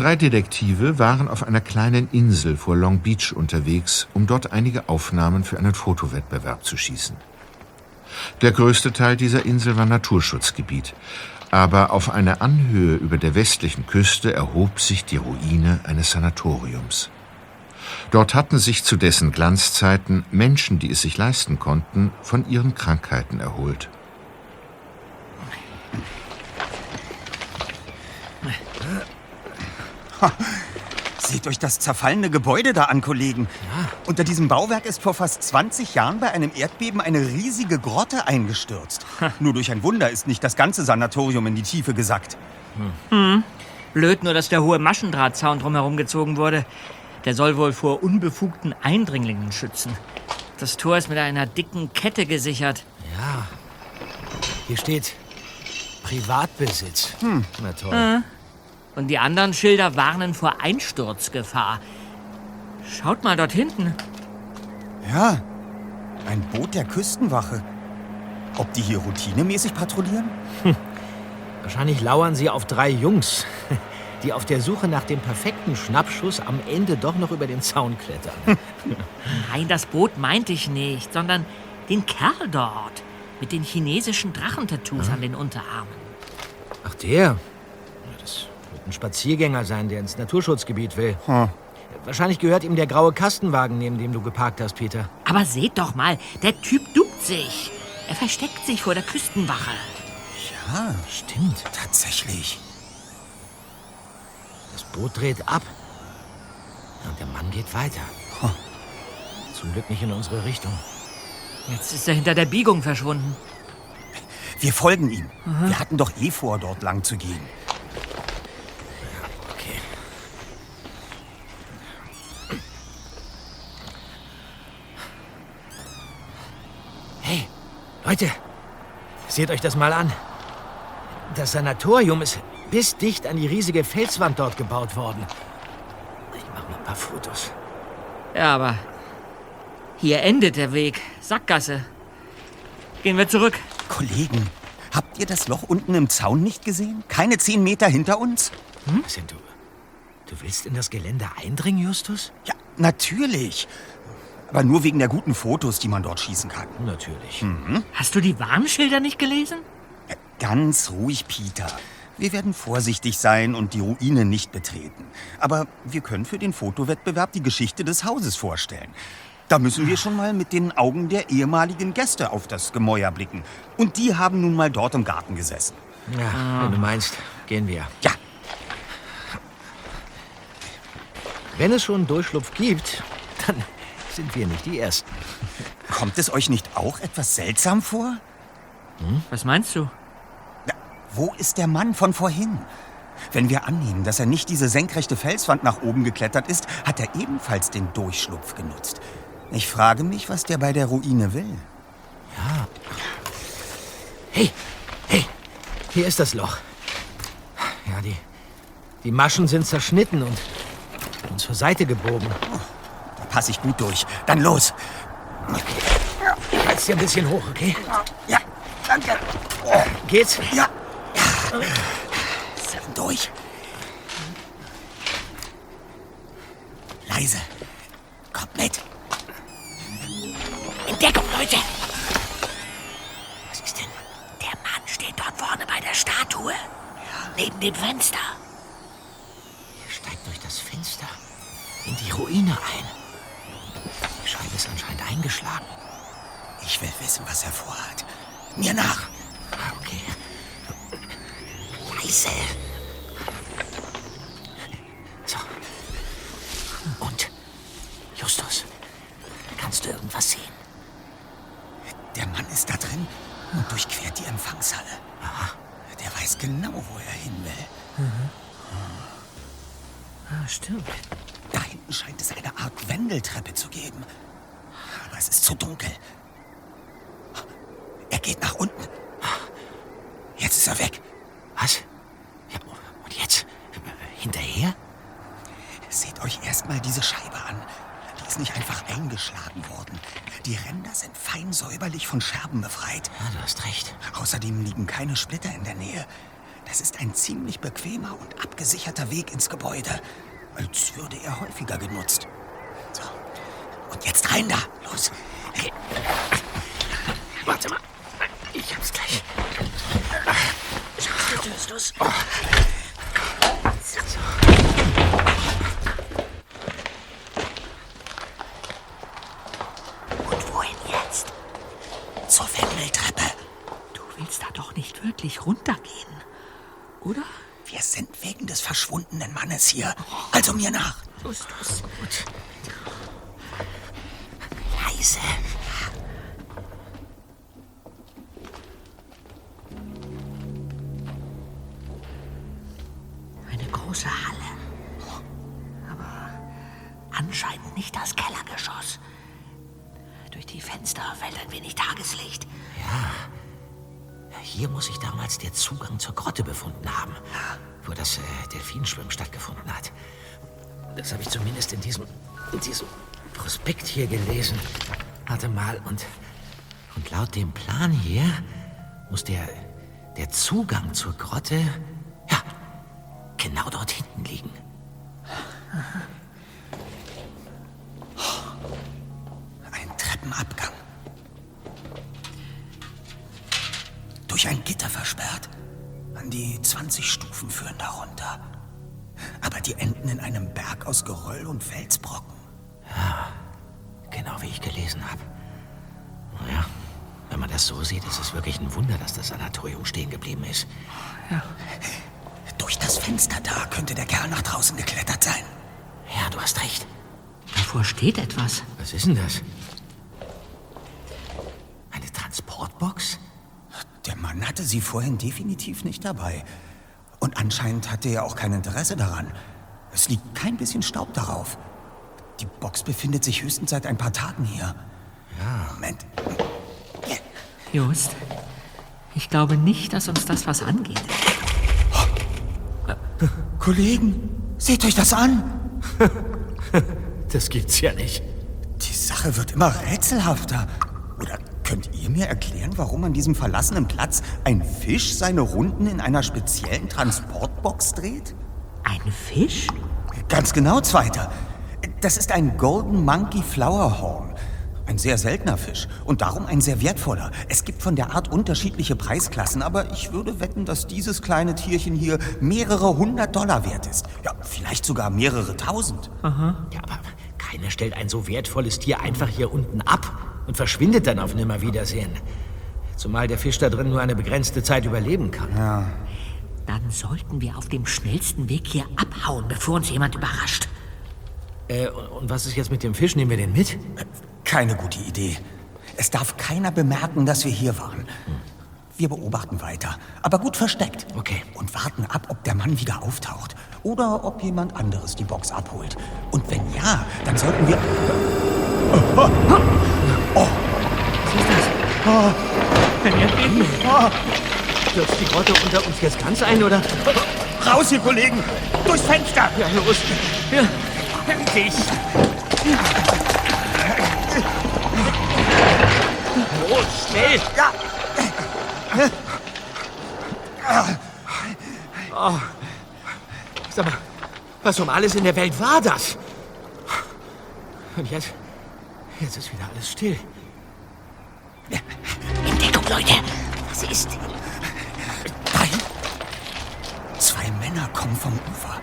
Drei Detektive waren auf einer kleinen Insel vor Long Beach unterwegs, um dort einige Aufnahmen für einen Fotowettbewerb zu schießen. Der größte Teil dieser Insel war Naturschutzgebiet, aber auf einer Anhöhe über der westlichen Küste erhob sich die Ruine eines Sanatoriums. Dort hatten sich zu dessen Glanzzeiten Menschen, die es sich leisten konnten, von ihren Krankheiten erholt. Seht euch das zerfallene Gebäude da an, Kollegen. Ja. Unter diesem Bauwerk ist vor fast 20 Jahren bei einem Erdbeben eine riesige Grotte eingestürzt. Nur durch ein Wunder ist nicht das ganze Sanatorium in die Tiefe gesackt. Hm. Hm. Blöd nur, dass der hohe Maschendrahtzaun drumherum gezogen wurde. Der soll wohl vor unbefugten Eindringlingen schützen. Das Tor ist mit einer dicken Kette gesichert. Ja. Hier steht Privatbesitz. Hm. Na toll. Äh. Und die anderen Schilder warnen vor Einsturzgefahr. Schaut mal dort hinten. Ja, ein Boot der Küstenwache. Ob die hier routinemäßig patrouillieren? Hm. Wahrscheinlich lauern sie auf drei Jungs, die auf der Suche nach dem perfekten Schnappschuss am Ende doch noch über den Zaun klettern. Nein, das Boot meinte ich nicht, sondern den Kerl dort mit den chinesischen Drachentattoos hm? an den Unterarmen. Ach, der? Ein Spaziergänger sein, der ins Naturschutzgebiet will. Hm. Wahrscheinlich gehört ihm der graue Kastenwagen, neben dem du geparkt hast, Peter. Aber seht doch mal, der Typ duckt sich. Er versteckt sich vor der Küstenwache. Ja, stimmt. Tatsächlich. Das Boot dreht ab. Und der Mann geht weiter. Hm. Zum Glück nicht in unsere Richtung. Jetzt ist er hinter der Biegung verschwunden. Wir folgen ihm. Mhm. Wir hatten doch eh vor, dort lang zu gehen. Leute, seht euch das mal an. Das Sanatorium ist bis dicht an die riesige Felswand dort gebaut worden. Ich mache mal ein paar Fotos. Ja, aber hier endet der Weg. Sackgasse. Gehen wir zurück. Kollegen, habt ihr das Loch unten im Zaun nicht gesehen? Keine zehn Meter hinter uns? Hm? Sind du? Du willst in das Gelände eindringen, Justus? Ja, natürlich. Aber nur wegen der guten Fotos, die man dort schießen kann. Natürlich. Mhm. Hast du die Warnschilder nicht gelesen? Ja, ganz ruhig, Peter. Wir werden vorsichtig sein und die Ruine nicht betreten. Aber wir können für den Fotowettbewerb die Geschichte des Hauses vorstellen. Da müssen wir schon mal mit den Augen der ehemaligen Gäste auf das Gemäuer blicken. Und die haben nun mal dort im Garten gesessen. Ja, wenn du meinst, gehen wir. Ja. Wenn es schon einen Durchschlupf gibt, dann sind wir nicht die Ersten. Kommt es euch nicht auch etwas seltsam vor? Hm? Was meinst du? Na, wo ist der Mann von vorhin? Wenn wir annehmen, dass er nicht diese senkrechte Felswand nach oben geklettert ist, hat er ebenfalls den Durchschlupf genutzt. Ich frage mich, was der bei der Ruine will. Ja. Hey, hey, hier ist das Loch. Ja, die, die Maschen sind zerschnitten und, und zur Seite gebogen. Oh passe ich gut durch. Dann los. Reiz dir ein bisschen hoch, okay? Ja, danke. Geht's? Ja. ja. Durch. Leise. Kommt mit. Entdeckung, Leute. Was ist denn? Der Mann steht dort vorne bei der Statue. Ja. Neben dem Fenster. Er steigt durch das Fenster in die Ruine ein. Scheibe ist anscheinend eingeschlagen. Ich will wissen, was er vorhat. Mir nach. Ah, okay. Leise. So. Und, Justus, kannst du irgendwas sehen? Der Mann ist da drin und durchquert die Empfangshalle. Aha. Der weiß genau, wo er hin will. Mhm. Ah, stimmt. Da hinten scheint es eine Art Wendeltreppe zu geben. Aber es ist zu dunkel. Er geht nach unten. Jetzt ist er weg. Was? Ja, und jetzt? Hinterher? Seht euch erstmal diese Scheibe an. Die ist nicht einfach eingeschlagen worden. Die Ränder sind fein säuberlich von Scherben befreit. Ja, du hast recht. Außerdem liegen keine Splitter in der Nähe. Es ist ein ziemlich bequemer und abgesicherter Weg ins Gebäude. Als würde er häufiger genutzt. So. Und jetzt rein da. Los. Okay. Warte mal. Ich hab's gleich. Justus. Und wohin jetzt? Zur Wendeltreppe. Du willst da doch nicht wirklich runtergehen, oder? Wir sind wegen des verschwundenen Mannes hier. Also mir nach. Justus. Gut. Zur steht etwas. Was ist denn das? Eine Transportbox? Der Mann hatte sie vorhin definitiv nicht dabei. Und anscheinend hatte er auch kein Interesse daran. Es liegt kein bisschen Staub darauf. Die Box befindet sich höchstens seit ein paar Tagen hier. Ja. Moment. Just, ich glaube nicht, dass uns das was angeht. Kollegen, seht euch das an. Das gibt's ja nicht. Die Sache wird immer rätselhafter. Oder könnt ihr mir erklären, warum an diesem verlassenen Platz ein Fisch seine Runden in einer speziellen Transportbox dreht? Ein Fisch? Ganz genau, Zweiter. Das ist ein Golden Monkey Flowerhorn. Ein sehr seltener Fisch und darum ein sehr wertvoller. Es gibt von der Art unterschiedliche Preisklassen, aber ich würde wetten, dass dieses kleine Tierchen hier mehrere hundert Dollar wert ist. Ja, vielleicht sogar mehrere tausend. Ja, aber keiner stellt ein so wertvolles Tier einfach hier unten ab und verschwindet dann auf Nimmerwiedersehen. Zumal der Fisch da drin nur eine begrenzte Zeit überleben kann. Dann sollten wir auf dem schnellsten Weg hier abhauen, bevor uns jemand überrascht. Äh, und und was ist jetzt mit dem Fisch? Nehmen wir den mit? Keine gute Idee. Es darf keiner bemerken, dass wir hier waren. Wir beobachten weiter, aber gut versteckt. Okay. Und warten ab, ob der Mann wieder auftaucht. Oder ob jemand anderes die Box abholt. Und wenn ja, dann sollten wir. Stürzt die Grotte unter uns jetzt ganz ein, oder? Raus, ihr Kollegen! Durchs Fenster! Ja, los. Ja, Endlich! Los, schnell! Ja! Sag mal, was um alles in der Welt war das? Und jetzt, jetzt ist wieder alles still. Entdeckung, Leute. Was ist? Dahin! Zwei Männer kommen vom Ufer.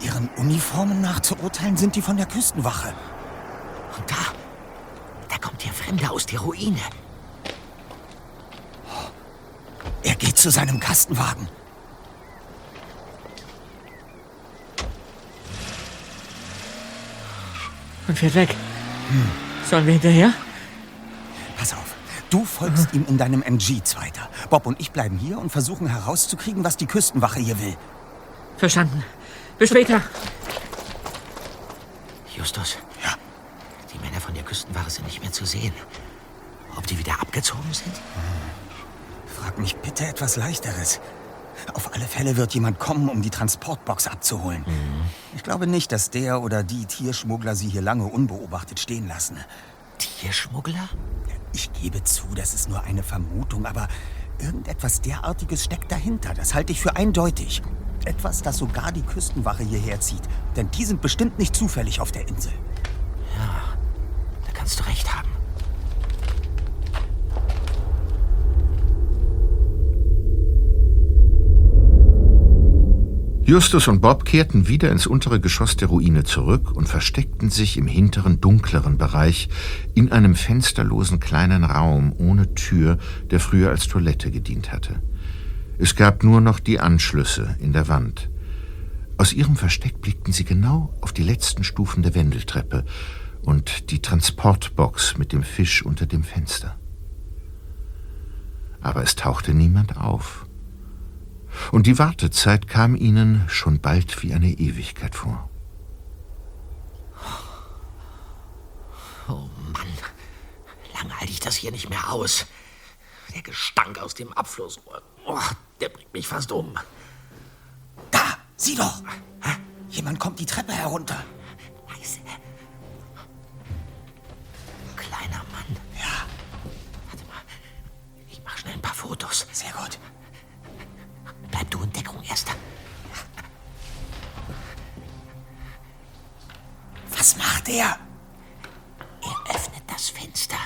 Ihren Uniformen nach zu urteilen sind die von der Küstenwache. Und da, da kommt der Fremde aus der Ruine. Er geht zu seinem Kastenwagen. Und fährt weg. Sollen wir hinterher? Pass auf. Du folgst ihm in deinem MG, Zweiter. Bob und ich bleiben hier und versuchen herauszukriegen, was die Küstenwache hier will. Verstanden. Bis später. Justus, Ja, die Männer von der Küstenwache sind nicht mehr zu sehen. Ob die wieder abgezogen sind? Frag mich bitte etwas Leichteres. Auf alle Fälle wird jemand kommen, um die Transportbox abzuholen. Ich glaube nicht, dass der oder die Tierschmuggler sie hier lange unbeobachtet stehen lassen. Tierschmuggler? Ich gebe zu, das ist nur eine Vermutung, aber Irgendetwas derartiges steckt dahinter. Das halte ich für eindeutig. Etwas, das sogar die Küstenwache hierher zieht. Denn die sind bestimmt nicht zufällig auf der Insel. Da kannst du recht haben. Justus und Bob kehrten wieder ins untere Geschoss der Ruine zurück und versteckten sich im hinteren, dunkleren Bereich in einem fensterlosen kleinen Raum ohne Tür, der früher als Toilette gedient hatte. Es gab nur noch die Anschlüsse in der Wand. Aus ihrem Versteck blickten sie genau auf die letzten Stufen der Wendeltreppe und die Transportbox mit dem Fisch unter dem Fenster. Aber es tauchte niemand auf. Und die Wartezeit kam ihnen schon bald wie eine Ewigkeit vor. Oh Mann, lange halte ich das hier nicht mehr aus. Der Gestank aus dem Abflussrohr, oh, der bringt mich fast um. Da, sieh doch. Jemand kommt die Treppe herunter. Leise. Was macht er? Er öffnet das Fenster.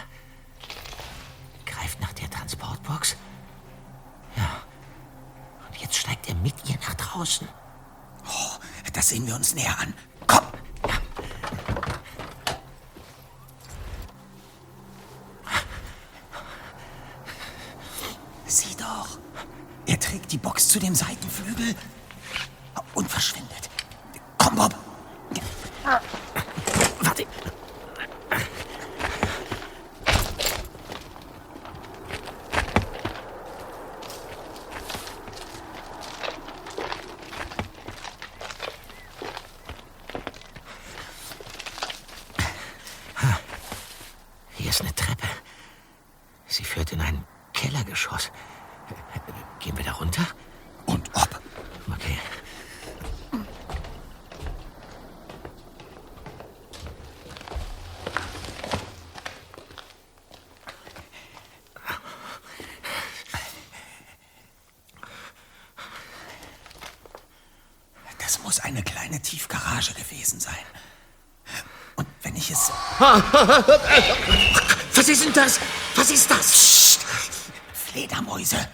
Greift nach der Transportbox. Ja. Und jetzt steigt er mit ihr nach draußen. Oh, das sehen wir uns näher an. Komm. Sieh doch. Er trägt die Box zu dem Seitenflügel und verschwindet. Komm, Bob. Warte. Hier ist eine Treppe. Sie führt in ein Kellergeschoss. Gehen wir da runter? Und ob. Okay. Das muss eine kleine Tiefgarage gewesen sein. Und wenn ich es... Was ist denn das? Was ist das? Fledermäuse.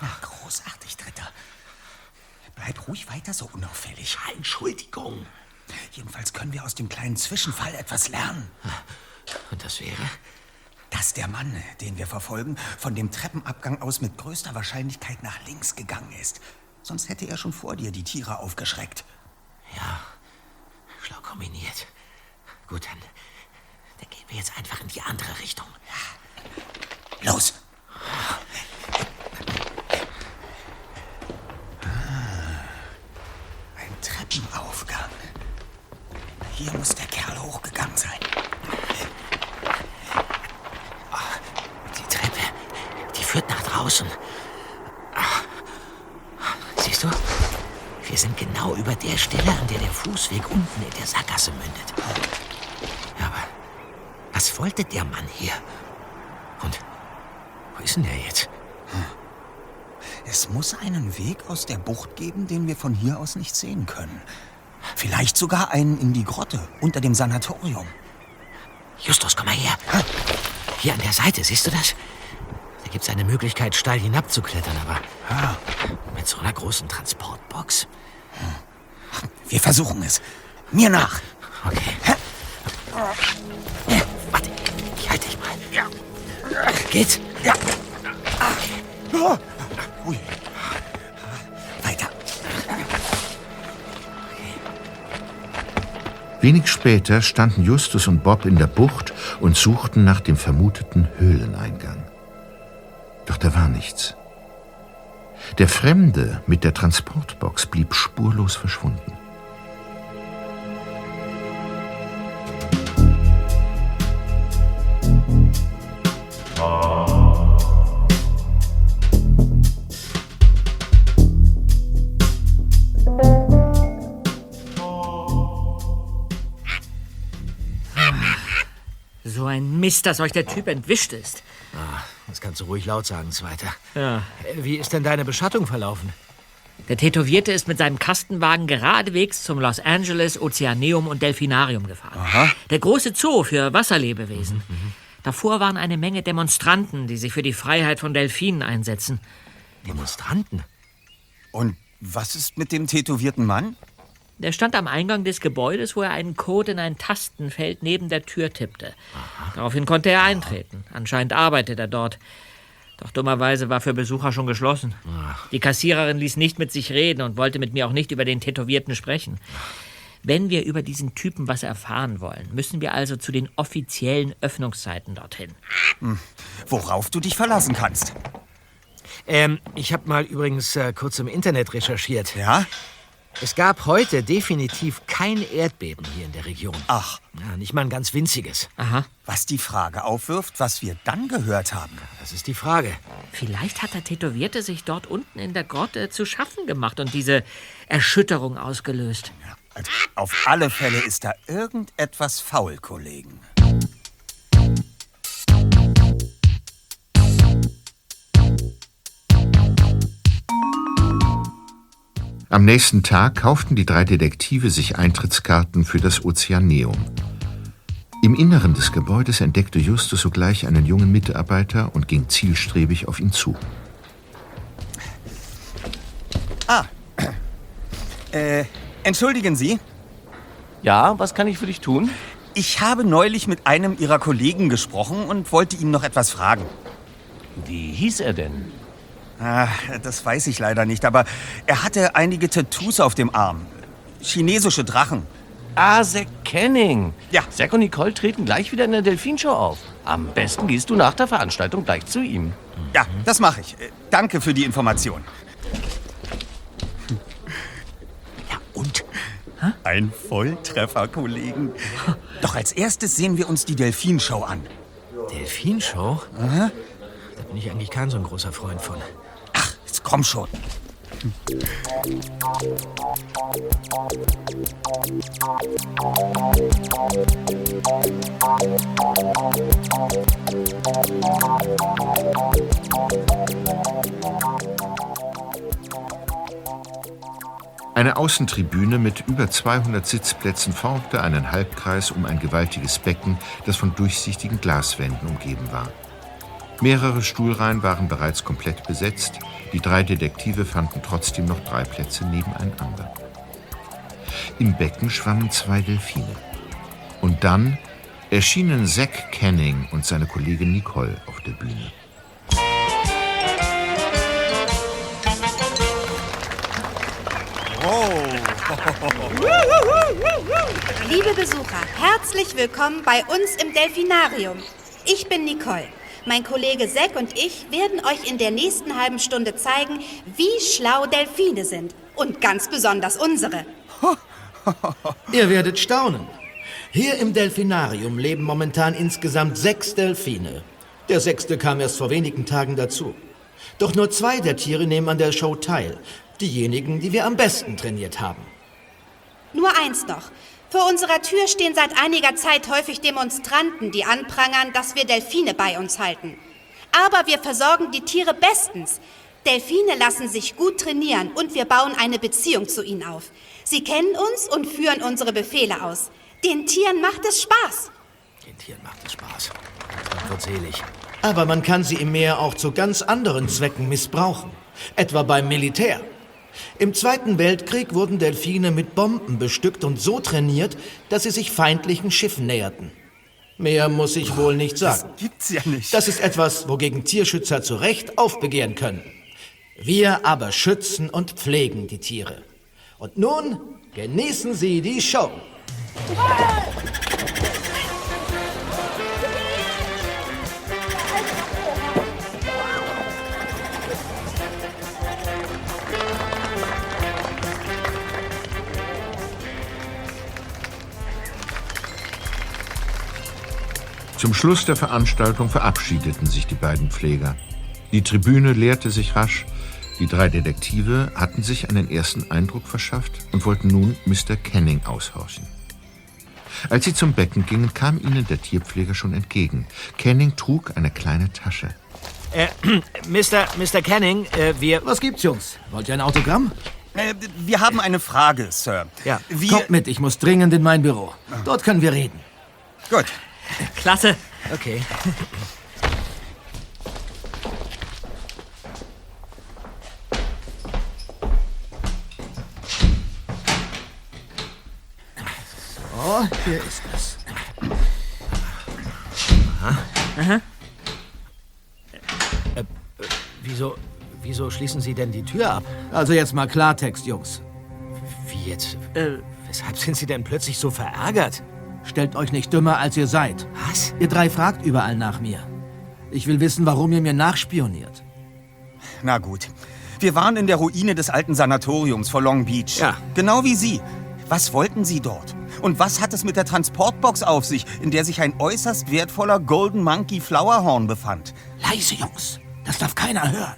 Na, großartig, Dritter. Bleib ruhig weiter so unauffällig. Entschuldigung. Jedenfalls können wir aus dem kleinen Zwischenfall etwas lernen. Und das wäre? Dass der Mann, den wir verfolgen, von dem Treppenabgang aus mit größter Wahrscheinlichkeit nach links gegangen ist. Sonst hätte er schon vor dir die Tiere aufgeschreckt. Schlau kombiniert. Gut, dann, dann gehen wir jetzt einfach in die andere Richtung. Los! Ah, Ein Treppenaufgang. Hier muss der Kerl hochgegangen sein. Die Treppe, die führt nach draußen. Ah. Siehst du? Wir sind genau über der Stelle, an der der Fußweg unten in der Sackgasse mündet. Aber was wollte der Mann hier? Und wo ist denn der jetzt? Es muss einen Weg aus der Bucht geben, den wir von hier aus nicht sehen können. Vielleicht sogar einen in die Grotte unter dem Sanatorium. Justus, komm mal her. Hier an der Seite, siehst du das? Da gibt's eine Möglichkeit, steil hinabzuklettern, aber mit so einer großen Transportbox. Wir versuchen es. Mir nach. Okay. Warte, ich halte dich mal. Ja. Geht's? Ja. Oh. Ui. Weiter. Wenig später standen Justus und Bob in der Bucht und suchten nach dem vermuteten Höhleneingang. Doch da war nichts. Der Fremde mit der Transportbox blieb spurlos verschwunden. Mist, dass euch der Typ entwischt ist. Das kannst du ruhig laut sagen, Zweiter. Ja. Äh, Wie ist denn deine Beschattung verlaufen? Der Tätowierte ist mit seinem Kastenwagen geradewegs zum Los Angeles Ozeaneum und Delfinarium gefahren. Der große Zoo für Wasserlebewesen. Davor waren eine Menge Demonstranten, die sich für die Freiheit von Delfinen einsetzen. Demonstranten? Und was ist mit dem tätowierten Mann? Der stand am Eingang des Gebäudes, wo er einen Code in ein Tastenfeld neben der Tür tippte. Daraufhin konnte er eintreten. Anscheinend arbeitet er dort. Doch dummerweise war für Besucher schon geschlossen. Die Kassiererin ließ nicht mit sich reden und wollte mit mir auch nicht über den Tätowierten sprechen. Wenn wir über diesen Typen was erfahren wollen, müssen wir also zu den offiziellen Öffnungszeiten dorthin. Worauf du dich verlassen kannst. Ähm, ich habe mal übrigens äh, kurz im Internet recherchiert. Ja? Es gab heute definitiv kein Erdbeben hier in der Region. Ach, Ja, nicht mal ein ganz winziges. Aha. was die Frage aufwirft, was wir dann gehört haben. Das ist die Frage. Vielleicht hat der Tätowierte sich dort unten in der Grotte zu schaffen gemacht und diese Erschütterung ausgelöst. Also, auf alle Fälle ist da irgendetwas faul, Kollegen. Am nächsten Tag kauften die drei Detektive sich Eintrittskarten für das Ozeaneum. Im Inneren des Gebäudes entdeckte Justus sogleich einen jungen Mitarbeiter und ging zielstrebig auf ihn zu. Äh, entschuldigen Sie, Ja, was kann ich für dich tun? ich habe neulich mit einem Ihrer Kollegen gesprochen und wollte ihm noch etwas fragen. Wie hieß er denn? Ah, das weiß ich leider nicht, aber er hatte einige Tattoos auf dem Arm. Chinesische Drachen. Ah, Zack Canning. Ja. Zack und Nicole treten gleich wieder in der Delfinshow auf. Am besten gehst du nach der Veranstaltung gleich zu ihm. Ja, das mache ich. Äh, Danke für die Information. Ja, und? Ein Volltreffer, Kollegen. Doch als erstes sehen wir uns die Delfinshow an. Delfinshow? Da bin ich eigentlich kein so ein großer Freund von. Komm schon. Eine Außentribüne mit über 200 Sitzplätzen formte einen Halbkreis um ein gewaltiges Becken, das von durchsichtigen Glaswänden umgeben war. Mehrere Stuhlreihen waren bereits komplett besetzt, die drei Detektive fanden trotzdem noch drei Plätze nebeneinander. Im Becken schwammen zwei Delfine. Und dann erschienen Zack Canning und seine Kollegin Nicole auf der Bühne. Liebe Besucher, herzlich willkommen bei uns im Delfinarium. Ich bin Nicole. Mein Kollege Zack und ich werden euch in der nächsten halben Stunde zeigen, wie schlau Delfine sind. Und ganz besonders unsere. Ihr werdet staunen. Hier im Delfinarium leben momentan insgesamt sechs Delfine. Der sechste kam erst vor wenigen Tagen dazu. Doch nur zwei der Tiere nehmen an der Show teil. Diejenigen, die wir am besten trainiert haben. Nur eins noch. Vor unserer Tür stehen seit einiger Zeit häufig Demonstranten, die anprangern, dass wir Delfine bei uns halten. Aber wir versorgen die Tiere bestens. Delfine lassen sich gut trainieren und wir bauen eine Beziehung zu ihnen auf. Sie kennen uns und führen unsere Befehle aus. Den Tieren macht es Spaß. Den Tieren macht es Spaß. Dann wird selig. Aber man kann sie im Meer auch zu ganz anderen Zwecken missbrauchen. Etwa beim Militär. Im Zweiten Weltkrieg wurden Delfine mit Bomben bestückt und so trainiert, dass sie sich feindlichen Schiffen näherten. Mehr muss ich wohl nicht sagen. Gibt's ja nicht. Das ist etwas, wogegen Tierschützer zu Recht aufbegehren können. Wir aber schützen und pflegen die Tiere. Und nun genießen Sie die Show. Zum Schluss der Veranstaltung verabschiedeten sich die beiden Pfleger. Die Tribüne leerte sich rasch. Die drei Detektive hatten sich einen ersten Eindruck verschafft und wollten nun Mr. Canning aushorchen. Als sie zum Becken gingen, kam ihnen der Tierpfleger schon entgegen. Canning trug eine kleine Tasche. Äh, Mr. Mr. Canning, äh, wir... Was gibt's, Jungs? Wollt ihr ein Autogramm? Äh, wir haben eine Frage, Sir. Ja. Wir... Kommt mit, ich muss dringend in mein Büro. Dort können wir reden. Gut. Klasse. Okay. Oh, hier ist es. Wieso, wieso schließen Sie denn die Tür ab? Also jetzt mal Klartext, Jungs. Wie jetzt? Äh, Weshalb sind Sie denn plötzlich so verärgert? Stellt euch nicht dümmer, als ihr seid. Was? Ihr drei fragt überall nach mir. Ich will wissen, warum ihr mir nachspioniert. Na gut. Wir waren in der Ruine des alten Sanatoriums vor Long Beach. Ja. Genau wie Sie. Was wollten Sie dort? Und was hat es mit der Transportbox auf sich, in der sich ein äußerst wertvoller Golden Monkey Flowerhorn befand? Leise, Jungs. Das darf keiner hören.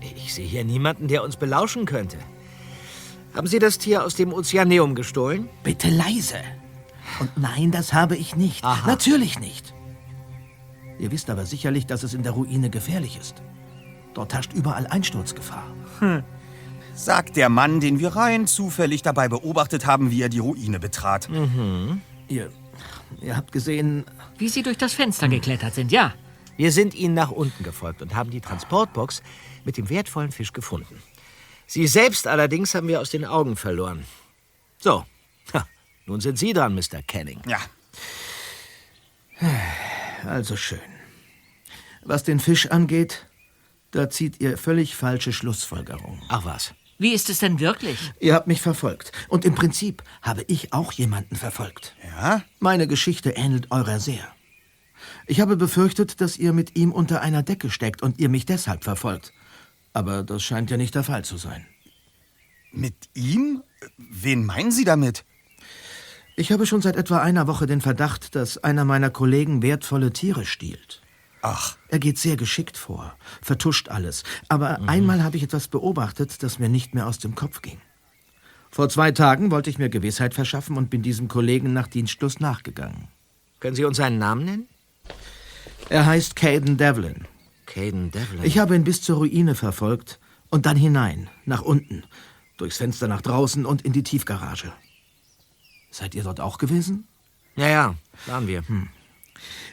Ich sehe hier niemanden, der uns belauschen könnte. Haben Sie das Tier aus dem Ozeaneum gestohlen? Bitte leise. Und nein, das habe ich nicht. Aha. Natürlich nicht. Ihr wisst aber sicherlich, dass es in der Ruine gefährlich ist. Dort herrscht überall Einsturzgefahr. Sagt der Mann, den wir rein zufällig dabei beobachtet haben, wie er die Ruine betrat. Ihr, ihr habt gesehen, wie Sie durch das Fenster geklettert sind, ja. Wir sind Ihnen nach unten gefolgt und haben die Transportbox mit dem wertvollen Fisch gefunden. Sie selbst allerdings haben wir aus den Augen verloren. So, ha, nun sind Sie dran, Mr. Canning. Ja. also schön. Was den Fisch angeht, da zieht ihr völlig falsche Schlussfolgerungen. Ach was. Wie ist es denn wirklich? Ihr habt mich verfolgt. Und im Prinzip habe ich auch jemanden verfolgt. Ja? Meine Geschichte ähnelt eurer sehr. Ich habe befürchtet, dass ihr mit ihm unter einer Decke steckt und ihr mich deshalb verfolgt. Aber das scheint ja nicht der Fall zu sein. Mit ihm? Wen meinen Sie damit? Ich habe schon seit etwa einer Woche den Verdacht, dass einer meiner Kollegen wertvolle Tiere stiehlt. Ach, Er geht sehr geschickt vor, vertuscht alles. Aber einmal habe ich etwas beobachtet, das mir nicht mehr aus dem Kopf ging. Vor zwei Tagen wollte ich mir Gewissheit verschaffen und bin diesem Kollegen nach Dienstschluss nachgegangen. Können Sie uns seinen Namen nennen? Er heißt Caden Devlin. Caden Devlin. Ich habe ihn bis zur Ruine verfolgt und dann hinein, nach unten, durchs Fenster nach draußen und in die Tiefgarage. Seid ihr dort auch gewesen? Ja, ja, waren wir.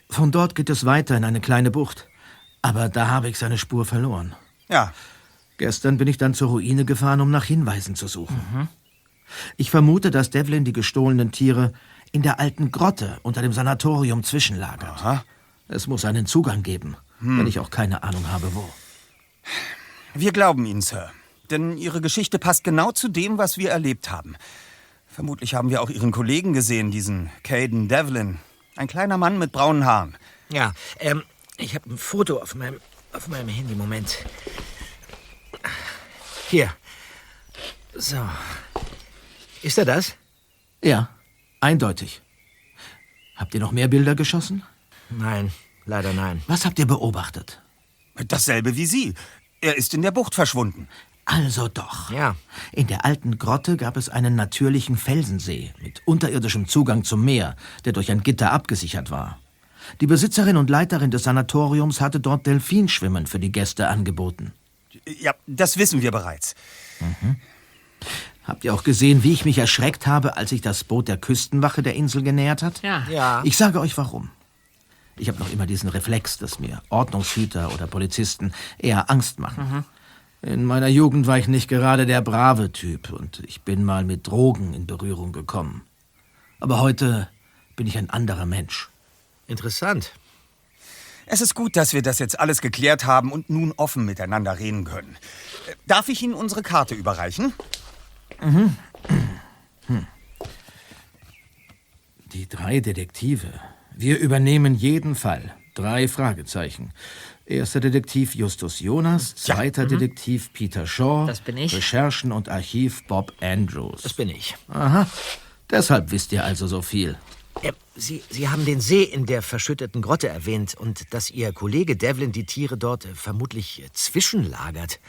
Von dort geht es weiter in eine kleine Bucht. Aber da habe ich seine Spur verloren. ja. Gestern bin ich dann zur Ruine gefahren, um nach Hinweisen zu suchen. Ich vermute, dass Devlin die gestohlenen Tiere in der alten Grotte unter dem Sanatorium zwischenlagert. Es muss einen Zugang geben, wenn ich auch keine Ahnung habe, wo. Wir glauben Ihnen, Sir. Denn Ihre Geschichte passt genau zu dem, was wir erlebt haben. Vermutlich haben wir auch Ihren Kollegen gesehen, diesen Caden Devlin. Ein kleiner Mann mit braunen Haaren. Ja, ähm, ich habe ein Foto auf meinem, auf meinem Handy. Moment. Hier. So. Ist er das? Ja, eindeutig. Habt ihr noch mehr Bilder geschossen? Nein, leider nein. Was habt ihr beobachtet? Dasselbe wie Sie. Er ist in der Bucht verschwunden. Also doch. Ja. In der alten Grotte gab es einen natürlichen Felsensee mit unterirdischem Zugang zum Meer, der durch ein Gitter abgesichert war. Die Besitzerin und Leiterin des Sanatoriums hatte dort Delfinschwimmen für die Gäste angeboten. Ja, das wissen wir bereits. Habt ihr auch gesehen, wie ich mich erschreckt habe, als sich das Boot der Küstenwache der Insel genähert hat? Ja. Ja. Ich sage euch warum. Ich habe noch immer diesen Reflex, dass mir Ordnungshüter oder Polizisten eher Angst machen. In meiner Jugend war ich nicht gerade der brave Typ und ich bin mal mit Drogen in Berührung gekommen. Aber heute bin ich ein anderer Mensch. Interessant. Es ist gut, dass wir das jetzt alles geklärt haben und nun offen miteinander reden können. Äh, Darf ich Ihnen unsere Karte überreichen? Die drei Detektive. Wir übernehmen jeden Fall. Drei Fragezeichen. Erster Detektiv Justus Jonas, zweiter Detektiv Peter Shaw. Das bin ich. Recherchen und Archiv Bob Andrews. Das bin ich. Aha. Deshalb wisst ihr also so viel. Sie, Sie haben den See in der verschütteten Grotte erwähnt und dass Ihr Kollege Devlin die Tiere dort äh, vermutlich äh, zwischenlagert.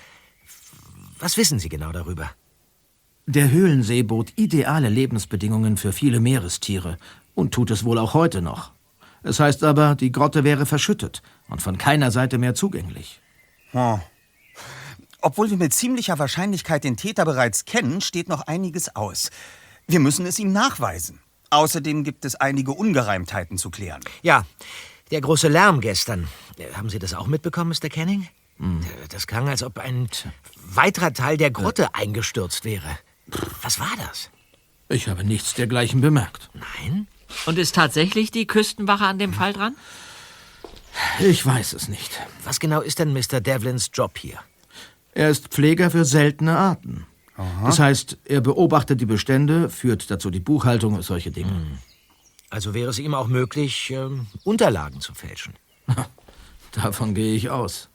Was wissen Sie genau darüber? Der Höhlensee bot ideale Lebensbedingungen für viele Meerestiere und tut es wohl auch heute noch. Es heißt aber, die Grotte wäre verschüttet und von keiner Seite mehr zugänglich. Oh. Obwohl wir mit ziemlicher Wahrscheinlichkeit den Täter bereits kennen, steht noch einiges aus. Wir müssen es ihm nachweisen. Außerdem gibt es einige Ungereimtheiten zu klären. Ja, der große Lärm gestern. Äh, Haben Sie das auch mitbekommen, Mr. Canning? Äh, Das klang, als ob ein weiterer Teil der Grotte eingestürzt wäre. Was war das? Ich habe nichts dergleichen bemerkt. Nein? Und ist tatsächlich die Küstenwache an dem Fall dran? Ich weiß es nicht. Was genau ist denn Mr. Devlins Job hier? Er ist Pfleger für seltene Arten. Das heißt, er beobachtet die Bestände, führt dazu die Buchhaltung und solche Dinge. Also wäre es ihm auch möglich, ähm, Unterlagen zu fälschen. Davon gehe ich aus.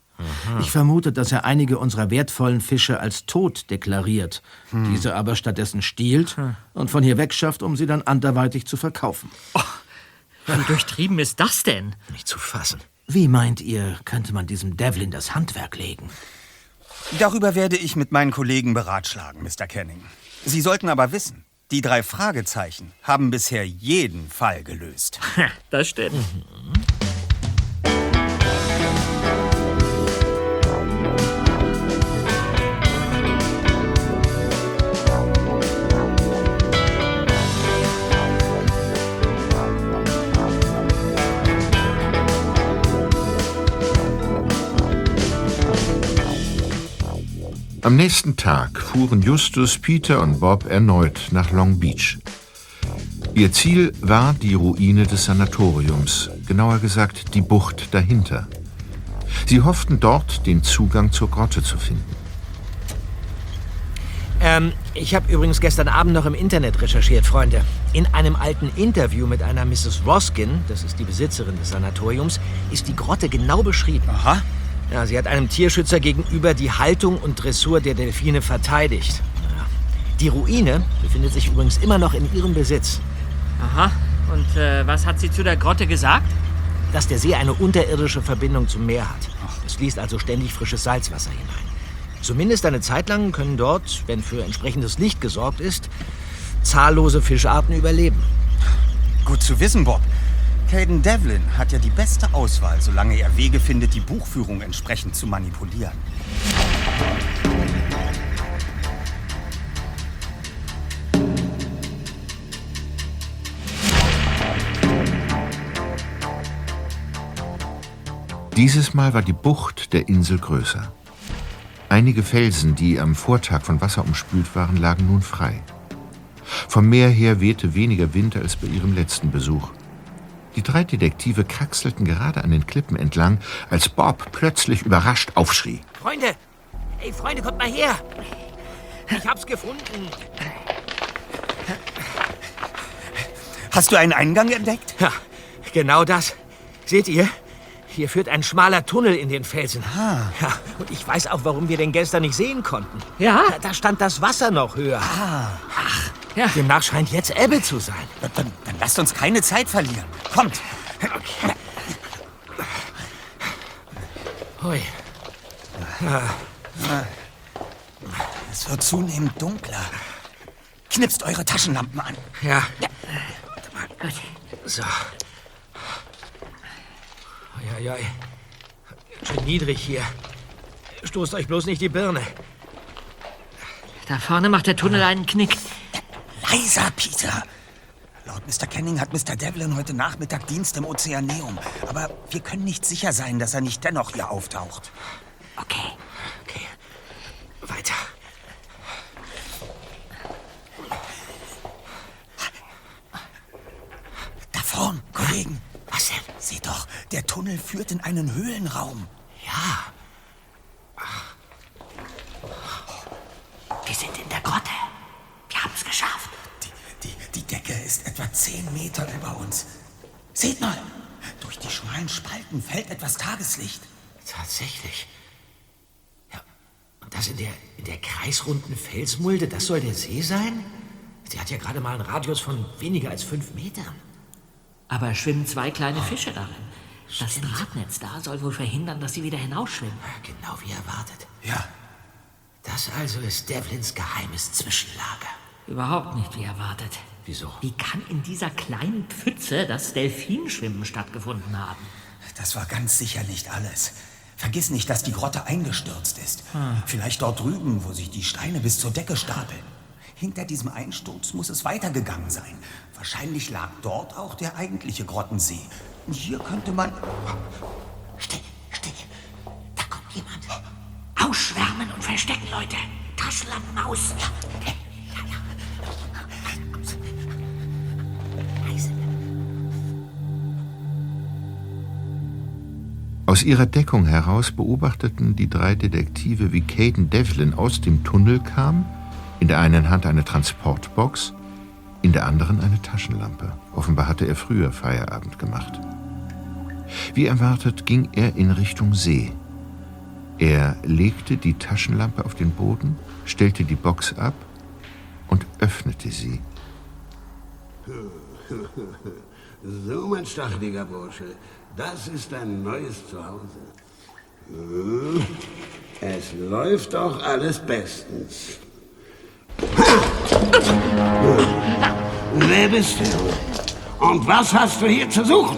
Ich vermute, dass er einige unserer wertvollen Fische als tot deklariert, diese aber stattdessen stiehlt und von hier wegschafft, um sie dann anderweitig zu verkaufen. Wie durchtrieben ist das denn? Nicht zu fassen. Wie meint ihr, könnte man diesem Devlin das Handwerk legen? Darüber werde ich mit meinen Kollegen beratschlagen, Mr. Canning. Sie sollten aber wissen, die drei Fragezeichen haben bisher jeden Fall gelöst. Das stimmt. Am nächsten Tag fuhren Justus, Peter und Bob erneut nach Long Beach. Ihr Ziel war die Ruine des Sanatoriums, genauer gesagt die Bucht dahinter. Sie hofften dort den Zugang zur Grotte zu finden. Ähm, ich habe übrigens gestern Abend noch im Internet recherchiert, Freunde. In einem alten Interview mit einer Mrs. Roskin, das ist die Besitzerin des Sanatoriums, ist die Grotte genau beschrieben. Aha. Ja, sie hat einem Tierschützer gegenüber die Haltung und Dressur der Delfine verteidigt. Ja. Die Ruine befindet sich übrigens immer noch in ihrem Besitz. Aha. Und äh, was hat sie zu der Grotte gesagt? Dass der See eine unterirdische Verbindung zum Meer hat. Es fließt also ständig frisches Salzwasser hinein. Zumindest eine Zeit lang können dort, wenn für entsprechendes Licht gesorgt ist, zahllose Fischarten überleben. Gut zu wissen, Bob. Caden Devlin hat ja die beste Auswahl, solange er Wege findet, die Buchführung entsprechend zu manipulieren. Dieses Mal war die Bucht der Insel größer. Einige Felsen, die am Vortag von Wasser umspült waren, lagen nun frei. Vom Meer her wehte weniger Wind als bei ihrem letzten Besuch. Die drei Detektive kraxelten gerade an den Klippen entlang, als Bob plötzlich überrascht aufschrie. Freunde! Ey, Freunde, kommt mal her! Ich hab's gefunden. Hast du einen Eingang entdeckt? Ja, genau das. Seht ihr? Hier führt ein schmaler Tunnel in den Felsen. Ja, und ich weiß auch, warum wir den gestern nicht sehen konnten. Ja? Da, da stand das Wasser noch höher. Ach, Ja. demnach scheint jetzt Ebbe zu sein. Dann, dann, dann lasst uns keine Zeit verlieren. Kommt. Hui. Es wird zunehmend dunkler. Knipst eure Taschenlampen an. Ja. So. Ui, ui, ui. Schön niedrig hier. Stoßt euch bloß nicht die Birne. Da vorne macht der Tunnel einen Knick. Leiser, Peter. Laut Mr. Canning hat Mr. Devlin heute Nachmittag Dienst im Ozeaneum. Aber wir können nicht sicher sein, dass er nicht dennoch hier auftaucht. Okay. Okay. Weiter. Da vorn, Kollegen. Was denn? Seht doch, der Tunnel führt in einen Höhlenraum. Ja. Wir sind in der Grotte. Wir haben es geschafft. Die, die, die Decke ist etwa zehn Meter über uns. Seht mal, durch die schmalen Spalten fällt etwas Tageslicht. Tatsächlich. Ja. Und das in der, in der kreisrunden Felsmulde, das soll der See sein? Sie hat ja gerade mal einen Radius von weniger als fünf Metern. Aber es schwimmen zwei kleine Fische darin. Das Drahtnetz da soll wohl verhindern, dass sie wieder hinausschwimmen. Genau wie erwartet. Ja, Das also ist Devlins geheimes Zwischenlager. Überhaupt nicht wie erwartet. Wieso? Wie kann in dieser kleinen Pfütze das Delfinschwimmen stattgefunden haben? Das war ganz sicher nicht alles. Vergiss nicht, dass die Grotte eingestürzt ist. Vielleicht dort drüben, wo sich die Steine bis zur Decke stapeln. Hinter diesem Einsturz muss es weitergegangen sein. Wahrscheinlich lag dort auch der eigentliche Grottensee. Hier könnte man... Still, still. Da kommt jemand. Ausschwärmen und verstecken, Leute. Taschenlampen aus. Ja. Aus ihrer Deckung heraus beobachteten die drei Detektive, wie Caden Devlin aus dem Tunnel kam, in der einen Hand eine Transportbox, in der anderen eine Taschenlampe. Offenbar hatte er früher Feierabend gemacht. Wie erwartet ging er in Richtung See. Er legte die Taschenlampe auf den Boden, stellte die Box ab und öffnete sie. So, mein stacheliger Bursche, das ist dein neues Zuhause. Hm, Es läuft doch alles bestens. Wer bist du? Und was hast du hier zu suchen?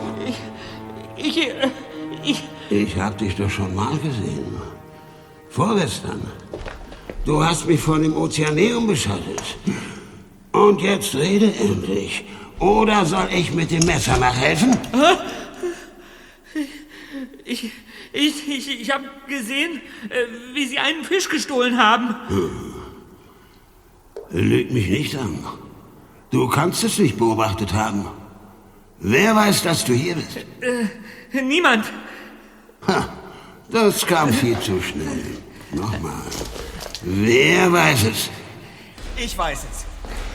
Ich, äh, ich, Ich hab dich doch schon mal gesehen. Vorgestern. Du hast mich vor dem Ozeaneum beschattet. Und jetzt rede endlich. Oder soll ich mit dem Messer nachhelfen? Ich, ich, ich, ich habe gesehen, äh, wie Sie einen Fisch gestohlen haben. Lüg mich nicht an. Du kannst es nicht beobachtet haben. Wer weiß, dass du hier bist? Niemand. Ha, das kam viel zu schnell. Nochmal. Wer weiß es? Ich weiß es.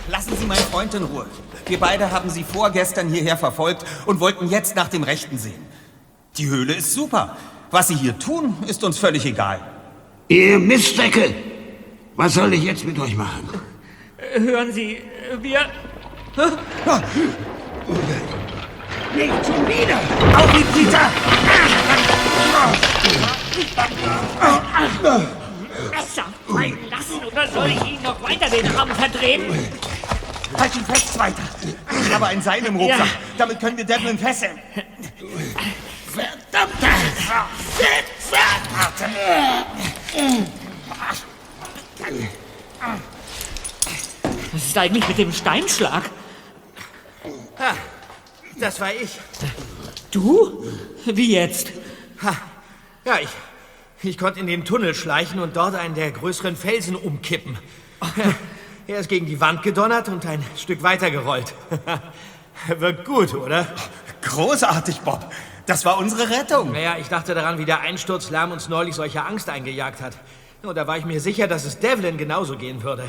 Lassen Sie meinen Freund in Ruhe. Wir beide haben Sie vorgestern hierher verfolgt und wollten jetzt nach dem Rechten sehen. Die Höhle ist super. Was Sie hier tun, ist uns völlig egal. Ihr Mistdeckel! Was soll ich jetzt mit euch machen? Hören Sie, wir. Nicht schon wieder! Auf die Peter! Messer fallen lassen oder soll ich Ihnen noch weiter den Arm verdrehen? Halt ihn fest, Zweiter. Ich habe ein Seil im Rucksack. Ja. Damit können wir Devlin fesseln. Verdammte! Was ist eigentlich mit dem Steinschlag? Ha, das war ich. Du? Wie jetzt? Ha, ja, ich, ich konnte in den Tunnel schleichen und dort einen der größeren Felsen umkippen. Er ist gegen die Wand gedonnert und ein Stück weitergerollt. Wirkt gut, oder? Großartig, Bob. Das war unsere Rettung. Naja, ich dachte daran, wie der Einsturzlärm uns neulich solche Angst eingejagt hat. Und da war ich mir sicher, dass es Devlin genauso gehen würde.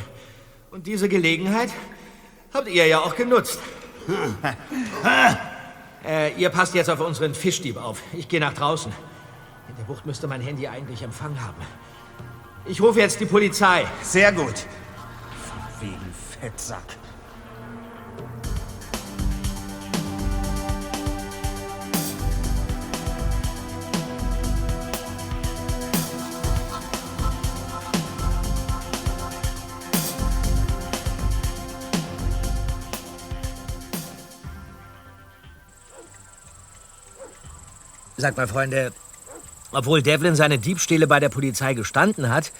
Und diese Gelegenheit habt ihr ja auch genutzt. äh, ihr passt jetzt auf unseren Fischdieb auf. Ich gehe nach draußen. In der Bucht müsste mein Handy eigentlich Empfang haben. Ich rufe jetzt die Polizei. Sehr gut. Von wegen Fettsack. Sagt mal, Freunde, obwohl Devlin seine Diebstähle bei der Polizei gestanden hat,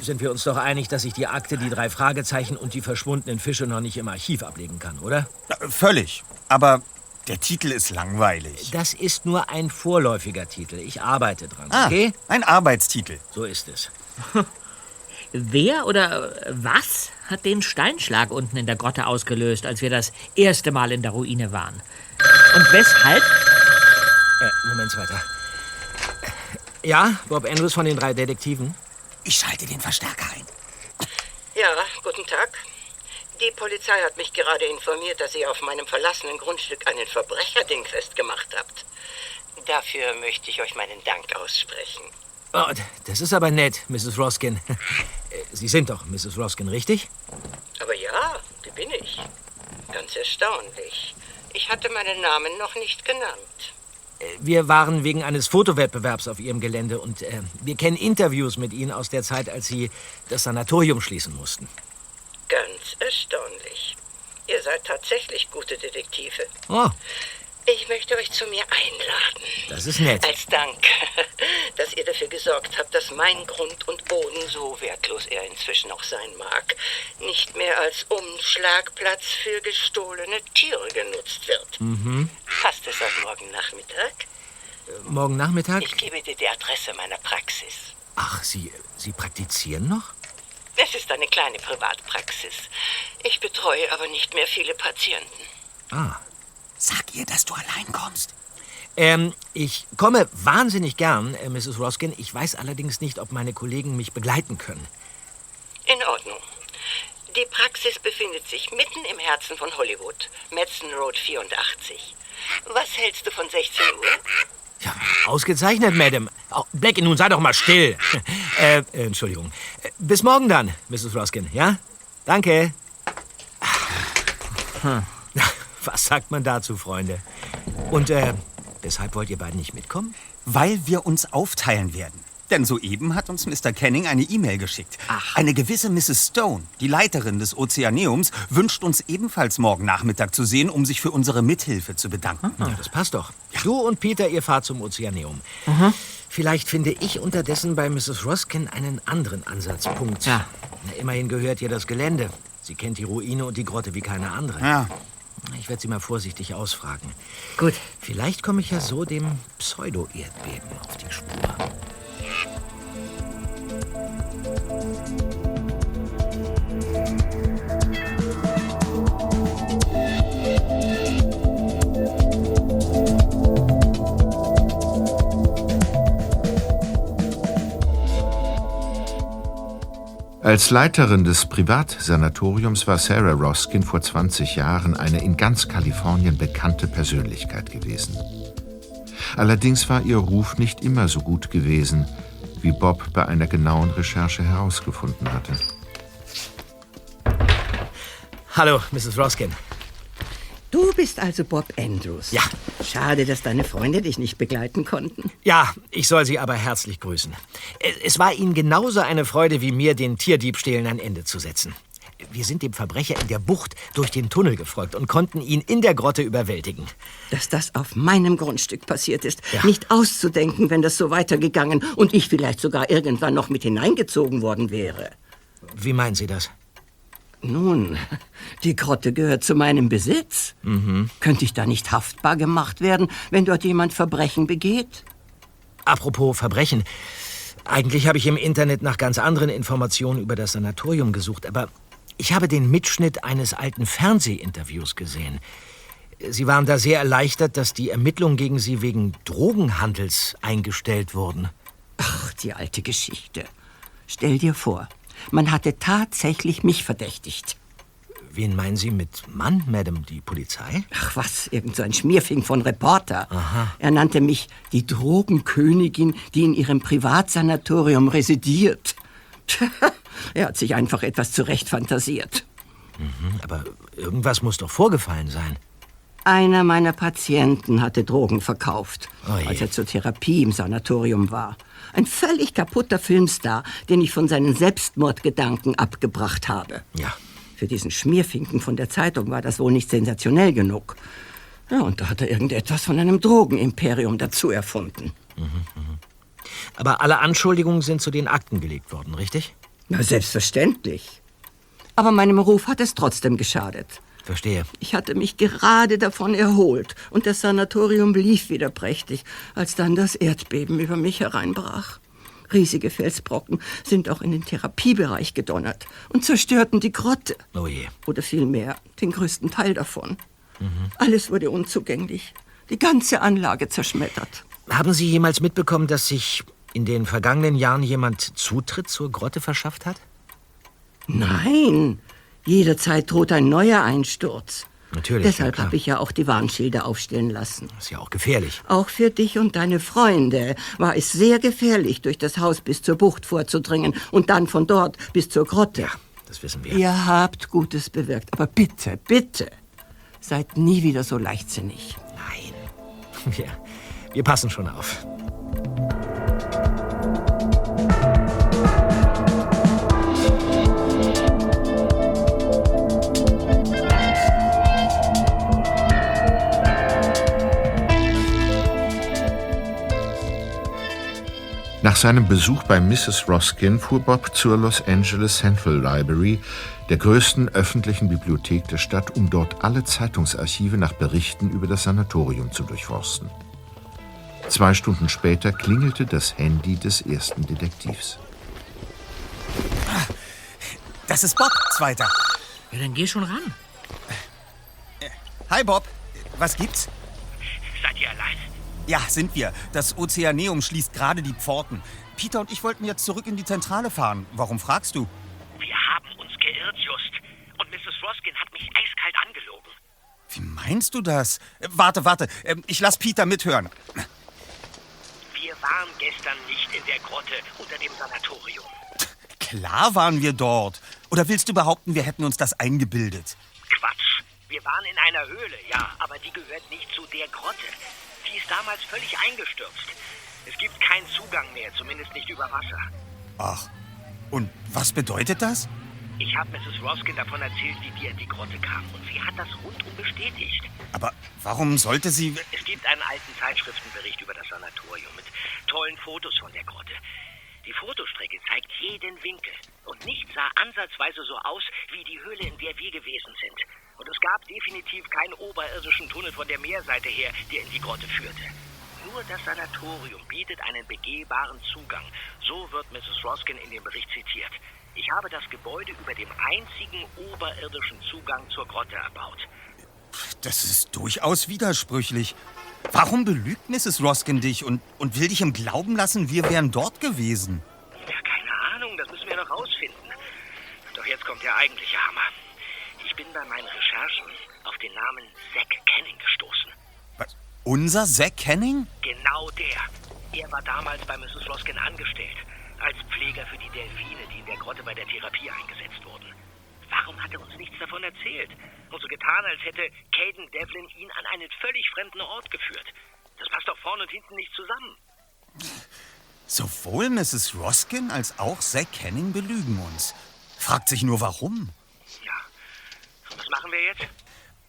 sind wir uns doch einig, dass ich die Akte, die drei Fragezeichen und die verschwundenen Fische noch nicht im Archiv ablegen kann, oder? Völlig. Aber der Titel ist langweilig. Das ist nur ein vorläufiger Titel. Ich arbeite dran, Ah, okay? ein Arbeitstitel. So ist es. Wer oder äh, was hat den Steinschlag unten in der Grotte ausgelöst, als wir das erste Mal in der Ruine waren? Und weshalb? Äh, Moment weiter. Ja, Bob Andrews von den drei Detektiven. Ich schalte den Verstärker ein. Ja, guten Tag. Die Polizei hat mich gerade informiert, dass ihr auf meinem verlassenen Grundstück einen Verbrecher dingfest gemacht habt. Dafür möchte ich euch meinen Dank aussprechen. Oh, das ist aber nett, Mrs. Roskin. Äh, Sie sind doch Mrs. Roskin, richtig? Aber ja, die bin ich. Ganz erstaunlich. Ich hatte meinen Namen noch nicht genannt. Wir waren wegen eines Fotowettbewerbs auf Ihrem Gelände und äh, wir kennen Interviews mit Ihnen aus der Zeit, als Sie das Sanatorium schließen mussten. Ganz Ganz erstaunlich. Ihr seid tatsächlich gute Detektive. Oh, Ich möchte euch zu mir einladen. das ist nett. Als Dank, dass ihr dafür gesorgt habt, dass mein Grund und Boden, so wertlos er inzwischen auch sein mag, nicht mehr als Umschlagplatz für gestohlene Tiere genutzt wird. Mhm. Passt es auf morgen Nachmittag? Morgen Nachmittag? Ich gebe dir die Adresse meiner Praxis. Ach, Sie, Sie praktizieren noch? Es ist eine kleine Privatpraxis. Ich betreue aber nicht mehr viele Patienten. Ah. Sag ihr, dass du allein kommst. Ähm, ich komme wahnsinnig gern, äh, Mrs. Roskin. Ich weiß allerdings nicht, ob meine Kollegen mich begleiten können. In Ordnung. Die Praxis befindet sich mitten im Herzen von Hollywood, Madison Road 84. Was hältst du von 16 Uhr? Ja, ausgezeichnet, Madam. Oh, Blackie, nun sei doch mal still. äh, äh, Entschuldigung. Äh, Bis morgen dann, Mrs. Roskin, ja? Danke. Hm. Was sagt man dazu, Freunde? Und, äh, weshalb wollt ihr beiden nicht mitkommen? Weil wir uns aufteilen werden. Denn soeben hat uns Mr. Canning eine E-Mail geschickt. Eine gewisse Mrs. Stone, die Leiterin des Ozeaneums, wünscht uns ebenfalls morgen Nachmittag zu sehen, um sich für unsere Mithilfe zu bedanken. Ja, das passt doch. Du und Peter, ihr fahrt zum Ozeaneum. Vielleicht finde ich unterdessen bei Mrs. Roskin einen anderen Ansatzpunkt. Ja. Na, immerhin gehört ihr das Gelände. Sie kennt die Ruine und die Grotte wie keine andere. Ja. Ich werde sie mal vorsichtig ausfragen. Gut. Vielleicht komme ich ja so dem Pseudo-Erdbeben auf die Spur. Als Leiterin des Privatsanatoriums war Sarah Roskin vor 20 Jahren eine in ganz Kalifornien bekannte Persönlichkeit gewesen. Allerdings war ihr Ruf nicht immer so gut gewesen, wie Bob bei einer genauen Recherche herausgefunden hatte. Hallo, Mrs. Roskin. Du bist also Bob Andrews. Ja. Schade, dass deine Freunde dich nicht begleiten konnten. Ja, ich soll Sie aber herzlich grüßen. Es- Es war Ihnen genauso eine Freude wie mir, den Tierdiebstählen ein Ende zu setzen. Wir sind dem Verbrecher in der Bucht durch den Tunnel gefolgt und konnten ihn in der Grotte überwältigen. Dass das auf meinem Grundstück passiert ist, Ja. nicht auszudenken, wenn das so weitergegangen und ich vielleicht sogar irgendwann noch mit hineingezogen worden wäre. Wie meinen Sie das? Nun, die Grotte gehört zu meinem Besitz. Mhm. Könnte ich da nicht haftbar gemacht werden, wenn dort jemand Verbrechen begeht? Apropos Verbrechen. Eigentlich habe ich im Internet nach ganz anderen Informationen über das Sanatorium gesucht, aber ich habe den Mitschnitt eines alten Fernsehinterviews gesehen. Sie waren da sehr erleichtert, dass die Ermittlungen gegen Sie wegen Drogenhandels eingestellt wurden. Ach, die alte Geschichte. Stell dir vor, man hatte tatsächlich mich verdächtigt. Wen meinen Sie mit Mann, Madame, die Polizei? Ach was, irgend so ein Schmierfing von Reporter. Er nannte mich die Drogenkönigin, die in ihrem Privatsanatorium residiert. Er hat sich einfach etwas zurecht fantasiert. Mhm, aber irgendwas muss doch vorgefallen sein. Einer meiner Patienten hatte Drogen verkauft, Oh je. als er zur Therapie im Sanatorium war. Ein völlig kaputter Filmstar, den ich von seinen Selbstmordgedanken abgebracht habe. Ja. Für diesen Schmierfinken von der Zeitung war das wohl nicht sensationell genug. Ja, und da hat er irgendetwas von einem Drogenimperium dazu erfunden. Aber alle Anschuldigungen sind zu den Akten gelegt worden, richtig? Na, selbstverständlich. Aber meinem Ruf hat es trotzdem geschadet. Verstehe. Ich hatte mich gerade davon erholt und das Sanatorium lief wieder prächtig, als dann das Erdbeben über mich hereinbrach. Riesige Felsbrocken sind auch in den Therapiebereich gedonnert und zerstörten die Grotte. Oh je. Oder vielmehr den größten Teil davon. Alles wurde unzugänglich. Die ganze Anlage zerschmettert. Haben Sie jemals mitbekommen, dass sich in den vergangenen Jahren jemand Zutritt zur Grotte verschafft hat? Nein, jederzeit droht ein neuer Einsturz. Natürlich. Deshalb ja, habe ich ja auch die Warnschilder aufstellen lassen. Ist ja auch gefährlich. Auch für dich und deine Freunde war es sehr gefährlich, durch das Haus bis zur Bucht vorzudringen und dann von dort bis zur Grotte. Ja, das wissen wir. Ihr habt Gutes bewirkt, aber bitte, bitte, seid nie wieder so leichtsinnig. Nein. Wir, wir passen schon auf. Seinem Besuch bei Mrs. Roskin fuhr Bob zur Los Angeles Central Library, der größten öffentlichen Bibliothek der Stadt, um dort alle Zeitungsarchive nach Berichten über das Sanatorium zu durchforsten. Zwei Stunden später klingelte das Handy des ersten Detektivs. Das ist Bob, Zweiter. Ja, dann geh schon ran. Hi, Bob. Was gibt's? Ja, sind wir. Das Ozeaneum schließt gerade die Pforten. Peter und ich wollten jetzt zurück in die Zentrale fahren. Warum fragst du? Wir haben uns geirrt, Just. Und Mrs. Roskin hat mich eiskalt angelogen. Wie meinst du das? Äh, warte, warte. Ähm, ich lass Peter mithören. Wir waren gestern nicht in der Grotte unter dem Sanatorium. Klar waren wir dort. Oder willst du behaupten, wir hätten uns das eingebildet? Quatsch. Wir waren in einer Höhle, ja, aber die gehört nicht zu der Grotte. Die ist damals völlig eingestürzt. Es gibt keinen Zugang mehr, zumindest nicht über Wasser. Ach, und was bedeutet das? Ich habe Mrs. Roskin davon erzählt, wie wir in die Grotte kamen, und sie hat das rundum bestätigt. Aber warum sollte sie... Es gibt einen alten Zeitschriftenbericht über das Sanatorium mit tollen Fotos von der Grotte. Die Fotostrecke zeigt jeden Winkel. Und nichts sah ansatzweise so aus wie die Höhle, in der wir gewesen sind. Und es gab definitiv keinen oberirdischen Tunnel von der Meerseite her, der in die Grotte führte. Nur das Sanatorium bietet einen begehbaren Zugang. So wird Mrs. Roskin in dem Bericht zitiert. Ich habe das Gebäude über dem einzigen oberirdischen Zugang zur Grotte erbaut. Das ist durchaus widersprüchlich. Warum belügt Mrs. Roskin dich und, und will dich im Glauben lassen, wir wären dort gewesen? Ja, keine Ahnung, das müssen wir noch rausfinden. Doch jetzt kommt der eigentliche Hammer. Ich bin bei meinen Recherchen auf den Namen Zack Canning gestoßen. Was? Unser Zack Canning? Genau der. Er war damals bei Mrs. Roskin angestellt, als Pfleger für die Delfine, die in der Grotte bei der Therapie eingesetzt wurden. Warum hat er uns nichts davon erzählt? Und so getan, als hätte Caden Devlin ihn an einen völlig fremden Ort geführt. Das passt doch vorne und hinten nicht zusammen. Sowohl Mrs. Roskin als auch Zack Canning belügen uns. Fragt sich nur warum. Machen wir jetzt?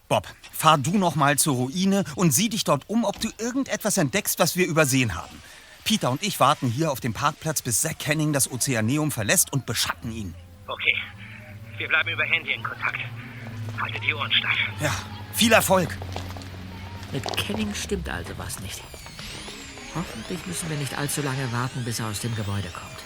Bob, fahr du noch mal zur Ruine und sieh dich dort um, ob du irgendetwas entdeckst, was wir übersehen haben. Peter und ich warten hier auf dem Parkplatz, bis Zack Canning das Ozeaneum verlässt und beschatten ihn. Okay. Wir bleiben über Handy in Kontakt. Haltet die Ohren steif. Ja, viel Erfolg. Mit Kenning stimmt also was nicht. Hoffentlich müssen wir nicht allzu lange warten, bis er aus dem Gebäude kommt.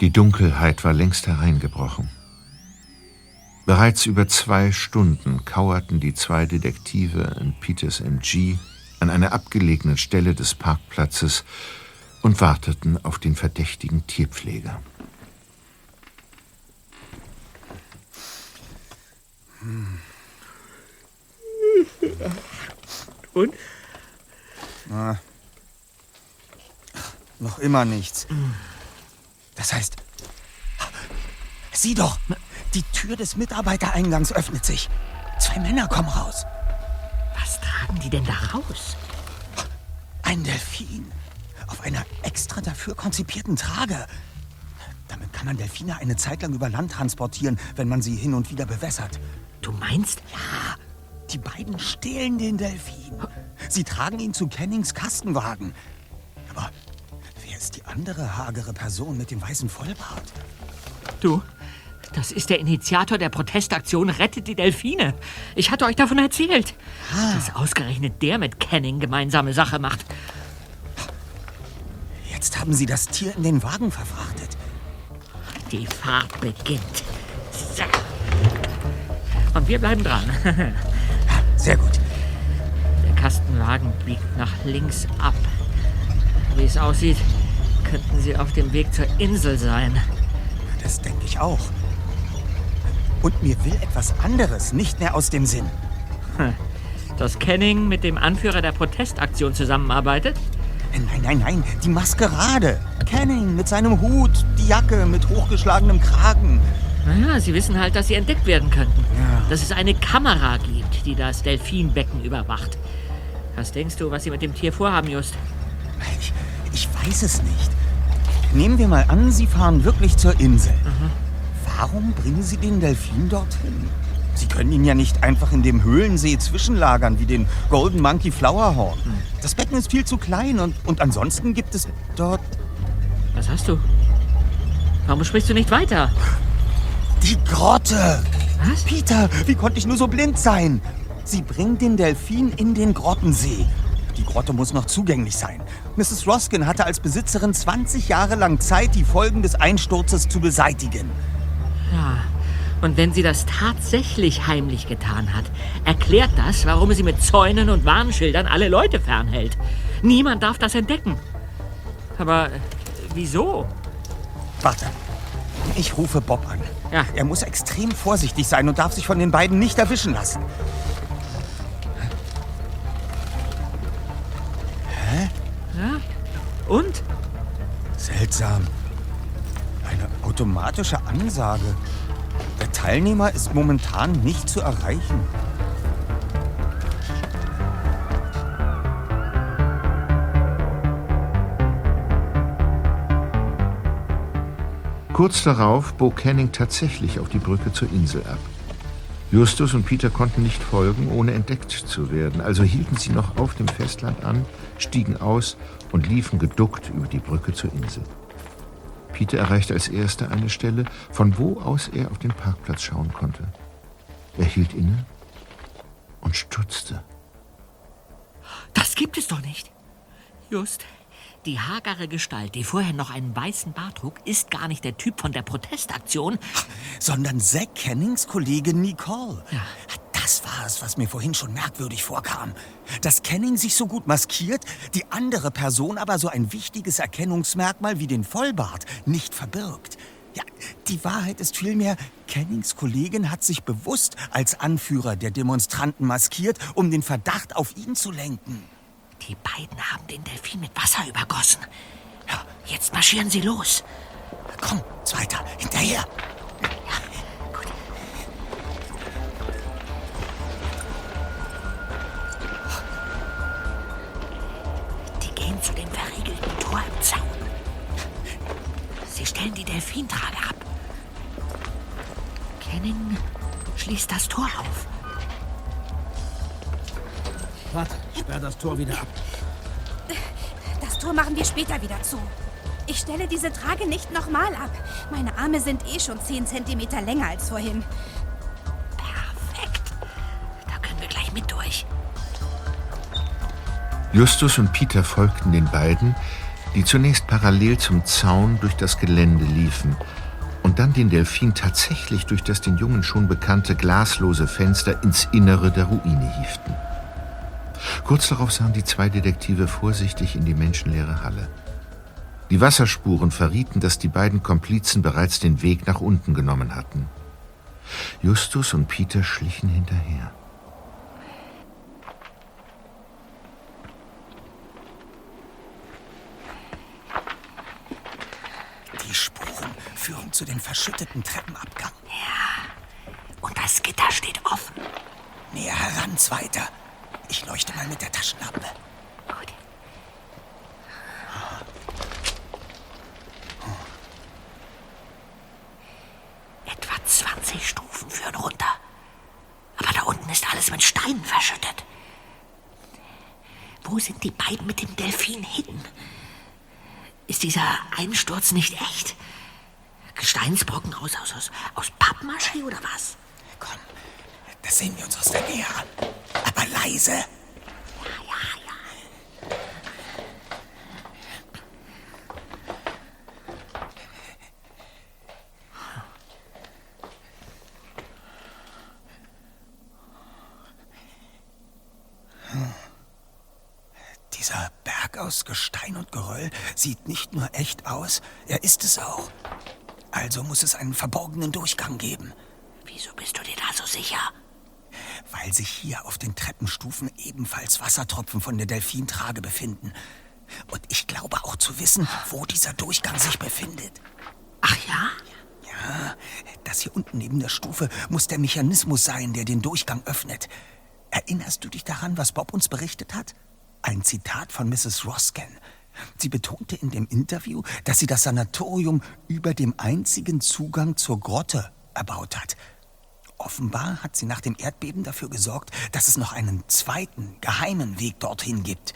Die Dunkelheit war längst hereingebrochen. Bereits über zwei Stunden kauerten die zwei Detektive in Peters MG an einer abgelegenen Stelle des Parkplatzes und warteten auf den verdächtigen Tierpfleger. Und? Ah. Noch immer nichts. Das heißt, sieh doch, die Tür des Mitarbeitereingangs öffnet sich. Zwei Männer kommen raus. Was tragen die denn da raus? Ein Delfin. Auf einer extra dafür konzipierten Trage. Damit kann man Delfine eine Zeit lang über Land transportieren, wenn man sie hin und wieder bewässert. Du meinst? Ja. Die beiden stehlen den Delfin. Sie tragen ihn zu Kennings Kastenwagen. Aber ist die andere hagere Person mit dem weißen Vollbart? Du, das ist der Initiator der Protestaktion Rettet die Delfine. Ich hatte euch davon erzählt. Dass ausgerechnet der mit Canning gemeinsame Sache macht. Jetzt haben sie das Tier in den Wagen verfrachtet. Die Fahrt beginnt. So. Und wir bleiben dran. Sehr gut. Der Kastenwagen biegt nach links ab. Wie es aussieht, könnten sie auf dem Weg zur Insel sein. Das denke ich auch. Und mir will etwas anderes nicht mehr aus dem Sinn. Dass Canning mit dem Anführer der Protestaktion zusammenarbeitet? Nein, nein, nein, die Maskerade. Canning mit seinem Hut, die Jacke mit hochgeschlagenem Kragen. Naja, sie wissen halt, dass sie entdeckt werden könnten. Dass es eine Kamera gibt, die das Delfinbecken überwacht. Was denkst du, was sie mit dem Tier vorhaben, Just? Ich, ich weiß es nicht. Nehmen wir mal an, Sie fahren wirklich zur Insel. Warum bringen Sie den Delfin dorthin? Sie können ihn ja nicht einfach in dem Höhlensee zwischenlagern, wie den Golden Monkey Flowerhorn. Das Becken ist viel zu klein und, und ansonsten gibt es dort Was hast du? Warum sprichst du nicht weiter? die Grotte. Was? Peter, wie konnte ich nur so blind sein? Sie bringen den Delfin in den Grottensee. Die Grotte muss noch zugänglich sein. Mrs. Roskin hatte als Besitzerin 20 Jahre lang Zeit, die Folgen des Einsturzes zu beseitigen. Ja. Und wenn sie das tatsächlich heimlich getan hat, erklärt das, warum sie mit Zäunen und Warnschildern alle Leute fernhält. Niemand darf das entdecken. Aber äh, wieso? Warte. Ich rufe Bob an. Ja. Er muss extrem vorsichtig sein und darf sich von den beiden nicht erwischen lassen. Und? Seltsam. Eine automatische Ansage. Der Teilnehmer ist momentan nicht zu erreichen. Kurz darauf bog Canning tatsächlich auf die Brücke zur Insel ab. Justus und Peter konnten nicht folgen, ohne entdeckt zu werden, also hielten sie noch auf dem Festland an, stiegen aus und liefen geduckt über die Brücke zur Insel. Peter erreichte als erster eine Stelle, von wo aus er auf den Parkplatz schauen konnte. Er hielt inne und stutzte. Das gibt es doch nicht. Just. Die hagere Gestalt, die vorher noch einen weißen Bart trug, ist gar nicht der Typ von der Protestaktion. Sondern Zack Cannings Kollege Nicole. Das war es, was mir vorhin schon merkwürdig vorkam. Dass Canning sich so gut maskiert, die andere Person aber so ein wichtiges Erkennungsmerkmal wie den Vollbart nicht verbirgt. Ja, die Wahrheit ist vielmehr, Cannings Kollegin hat sich bewusst als Anführer der Demonstranten maskiert, um den Verdacht auf ihn zu lenken. Die beiden haben den Delfin mit Wasser übergossen. Ja, jetzt marschieren sie los. Komm, Zweiter, hinterher. Die gehen zu dem verriegelten Tor im Zaun. Sie stellen die Delfintrage ab. Canning schließt das Tor auf. Warte, sperr das Tor wieder ab. Das Tor machen wir später wieder zu. Ich stelle diese Trage nicht nochmal ab. Meine Arme sind eh schon 10 Zentimeter länger als vorhin. Perfekt. Da können wir gleich mit durch. Justus und Peter folgten den beiden, die zunächst parallel zum Zaun durch das Gelände liefen und dann den Delfin tatsächlich durch das den Jungen schon bekannte glaslose Fenster ins Innere der Ruine hieften. Kurz darauf sahen die zwei Detektive vorsichtig in die menschenleere Halle. Die Wasserspuren verrieten, dass die beiden Komplizen bereits den Weg nach unten genommen hatten. Justus und Peter schlichen hinterher. Die Spuren führen zu den verschütteten Treppenabgang. Und das Gitter steht offen. Näher heran, Zweiter. Ich leuchte mal mit der Taschenlampe. Gut. Etwa 20 Stufen führen runter. Aber da unten ist alles mit Steinen verschüttet. Wo sind die beiden mit dem Delfin hin? Ist dieser Einsturz nicht echt? Gesteinsbrocken aus, aus, aus, aus Pappmaché oder was? Komm, das sehen wir uns aus der Nähe an. Aber leise. Dieser Berg aus Gestein und Geröll sieht nicht nur echt aus, er ist es auch. Also muss es einen verborgenen Durchgang geben. Wieso bist du dir da so sicher? Weil sich hier auf den Treppenstufen ebenfalls Wassertropfen von der Delfintrage befinden. Und ich glaube auch zu wissen, wo dieser Durchgang sich befindet. Ach ja? Ja, das hier unten neben der Stufe muss der Mechanismus sein, der den Durchgang öffnet. Erinnerst du dich daran, was Bob uns berichtet hat? Ein Zitat von Mrs. Roskin. Sie betonte in dem Interview, dass sie das Sanatorium über dem einzigen Zugang zur Grotte erbaut hat. Offenbar hat sie nach dem Erdbeben dafür gesorgt, dass es noch einen zweiten, geheimen Weg dorthin gibt.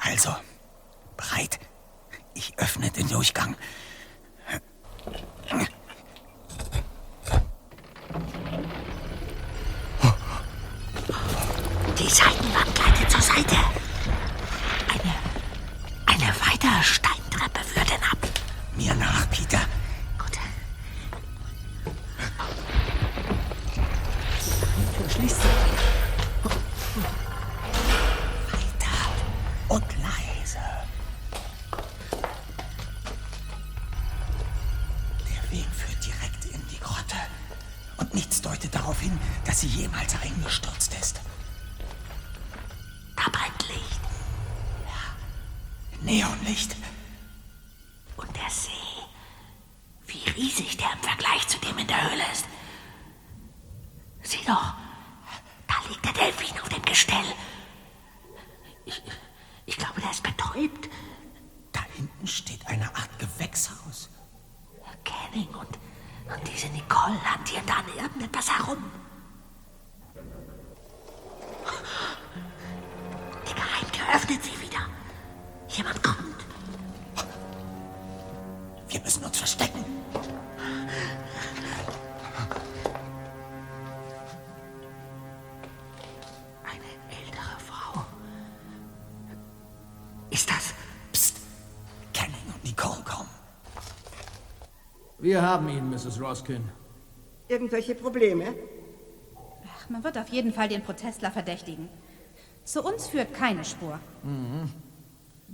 Also, bereit? Ich öffne den Durchgang. Die Seitenwand gleitet zur Seite. Eine, eine weitere Steintreppe führt hinab. Mir nach, Peter. Wir haben ihn, Mrs. Roskin. Irgendwelche Probleme? Ach, man wird auf jeden Fall den Protestler verdächtigen. Zu uns führt keine Spur. Mhm.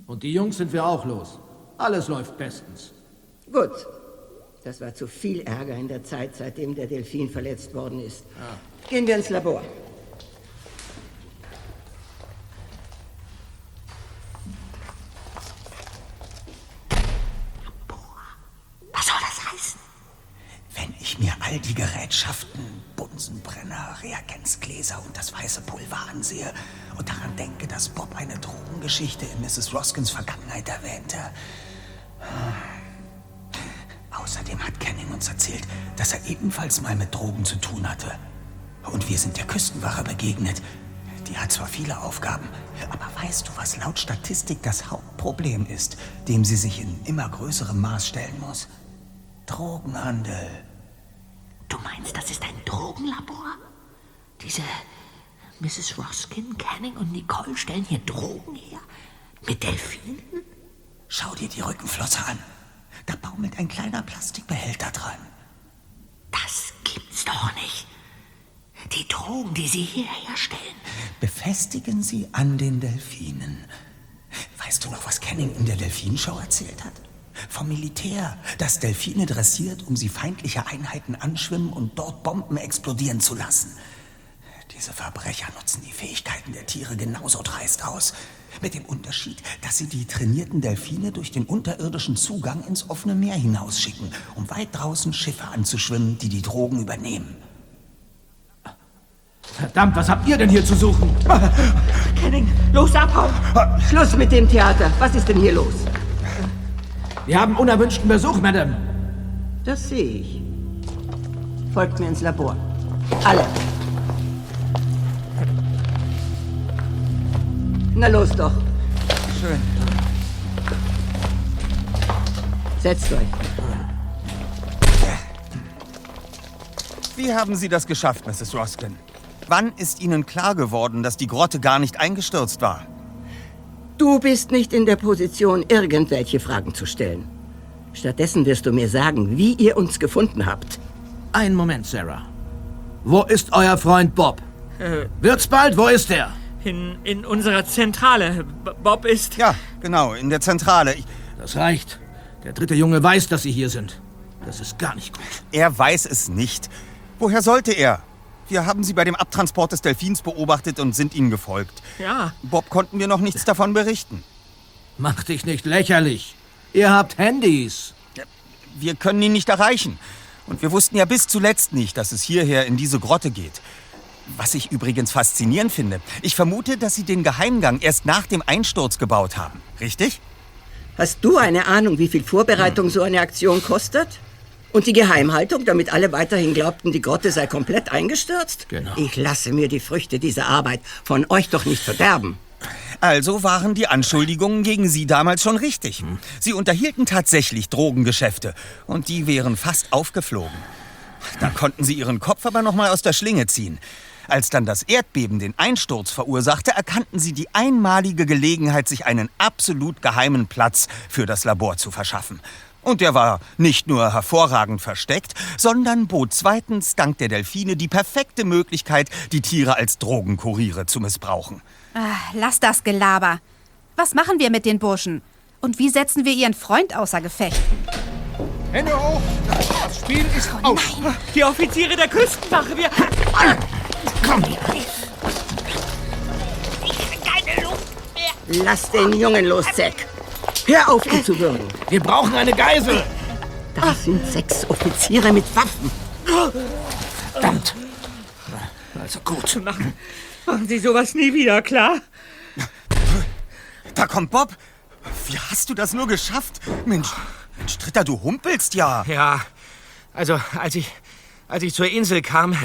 Und die Jungs sind wir auch los. Alles läuft bestens. Gut. Das war zu viel Ärger in der Zeit, seitdem der Delfin verletzt worden ist. Gehen wir ins Labor. Drogengeschichte in Mrs. Roskins Vergangenheit erwähnte. Außerdem hat Canning uns erzählt, dass er ebenfalls mal mit Drogen zu tun hatte. Und wir sind der Küstenwache begegnet. Die hat zwar viele Aufgaben, aber weißt du, was laut Statistik das Hauptproblem ist, dem sie sich in immer größerem Maß stellen muss? Drogenhandel. Du meinst, das ist ein Drogenlabor? Diese Mrs. Roskin, Canning und Nicole stellen hier Drogen her? Mit Delfinen? Schau dir die Rückenflosse an. Da baumelt ein kleiner Plastikbehälter dran. Das gibt's doch nicht. Die Drogen, die sie hier herstellen. Befestigen sie an den Delfinen. Weißt du noch, was Canning in der Delfinshow erzählt hat? Vom Militär, das Delfine dressiert, um sie feindliche Einheiten anschwimmen und dort Bomben explodieren zu lassen. Diese Verbrecher nutzen die Fähigkeiten der Tiere genauso dreist aus. Mit dem Unterschied, dass sie die trainierten Delfine durch den unterirdischen Zugang ins offene Meer hinausschicken, um weit draußen Schiffe anzuschwimmen, die die Drogen übernehmen. Verdammt, was habt ihr denn hier zu suchen? Canning, los abhauen! Schluss mit dem Theater. Was ist denn hier los? Wir haben unerwünschten Besuch, Madame. Das sehe ich. Folgt mir ins Labor. Alle. Na los doch. Schön. Setzt euch. Wie haben Sie das geschafft, Mrs. Roskin? Wann ist Ihnen klar geworden, dass die Grotte gar nicht eingestürzt war? Du bist nicht in der Position, irgendwelche Fragen zu stellen. Stattdessen wirst du mir sagen, wie ihr uns gefunden habt. Einen Moment, Sarah. Wo ist euer Freund Bob? Äh, Wird's bald? Wo ist er? In, in unserer Zentrale. B Bob ist. Ja, genau, in der Zentrale. Ich, Das reicht. Der dritte Junge weiß, dass sie hier sind. Das ist gar nicht gut. er weiß es nicht. Woher sollte er? Wir haben Sie bei dem Abtransport des Delfins beobachtet und sind Ihnen gefolgt. Ja. Bob konnten wir noch nichts davon berichten. Mach dich nicht lächerlich. Ihr habt Handys. Wir können ihn nicht erreichen. Und wir wussten ja bis zuletzt nicht, dass es hierher in diese Grotte geht. Was ich übrigens faszinierend finde. Ich vermute, dass Sie den Geheimgang erst nach dem Einsturz gebaut haben. Richtig? Hast du eine Ahnung, wie viel Vorbereitung so eine Aktion kostet? Und die Geheimhaltung, damit alle weiterhin glaubten, die Grotte sei komplett eingestürzt? Genau. Ich lasse mir die Früchte dieser Arbeit von euch doch nicht verderben. Also waren die Anschuldigungen gegen Sie damals schon richtig. Sie unterhielten tatsächlich Drogengeschäfte und die wären fast aufgeflogen. Da konnten Sie Ihren Kopf aber noch mal aus der Schlinge ziehen. Als dann das Erdbeben den Einsturz verursachte, erkannten Sie die einmalige Gelegenheit, sich einen absolut geheimen Platz für das Labor zu verschaffen. Und der war nicht nur hervorragend versteckt, sondern bot zweitens dank der Delfine die perfekte Möglichkeit, die Tiere als Drogenkuriere zu missbrauchen. Ah, lass das Gelaber. Was machen wir mit den Burschen? Und wie setzen wir ihren Freund außer Gefecht? Hände hoch! Das Spiel ist aus! Die Offiziere der Küstenwache, wir... Keine Luft mehr. Lass den Jungen los, Zack. Hör auf, ihn zu würgen. Wir brauchen eine Geisel. Das sind sechs Offiziere mit Waffen. Verdammt. Also gut. Machen, machen Sie sowas nie wieder, klar? Da kommt Bob. Wie hast du das nur geschafft? Mensch, Mensch, Dritter, du humpelst ja. Ja, also als ich, als ich zur Insel kam,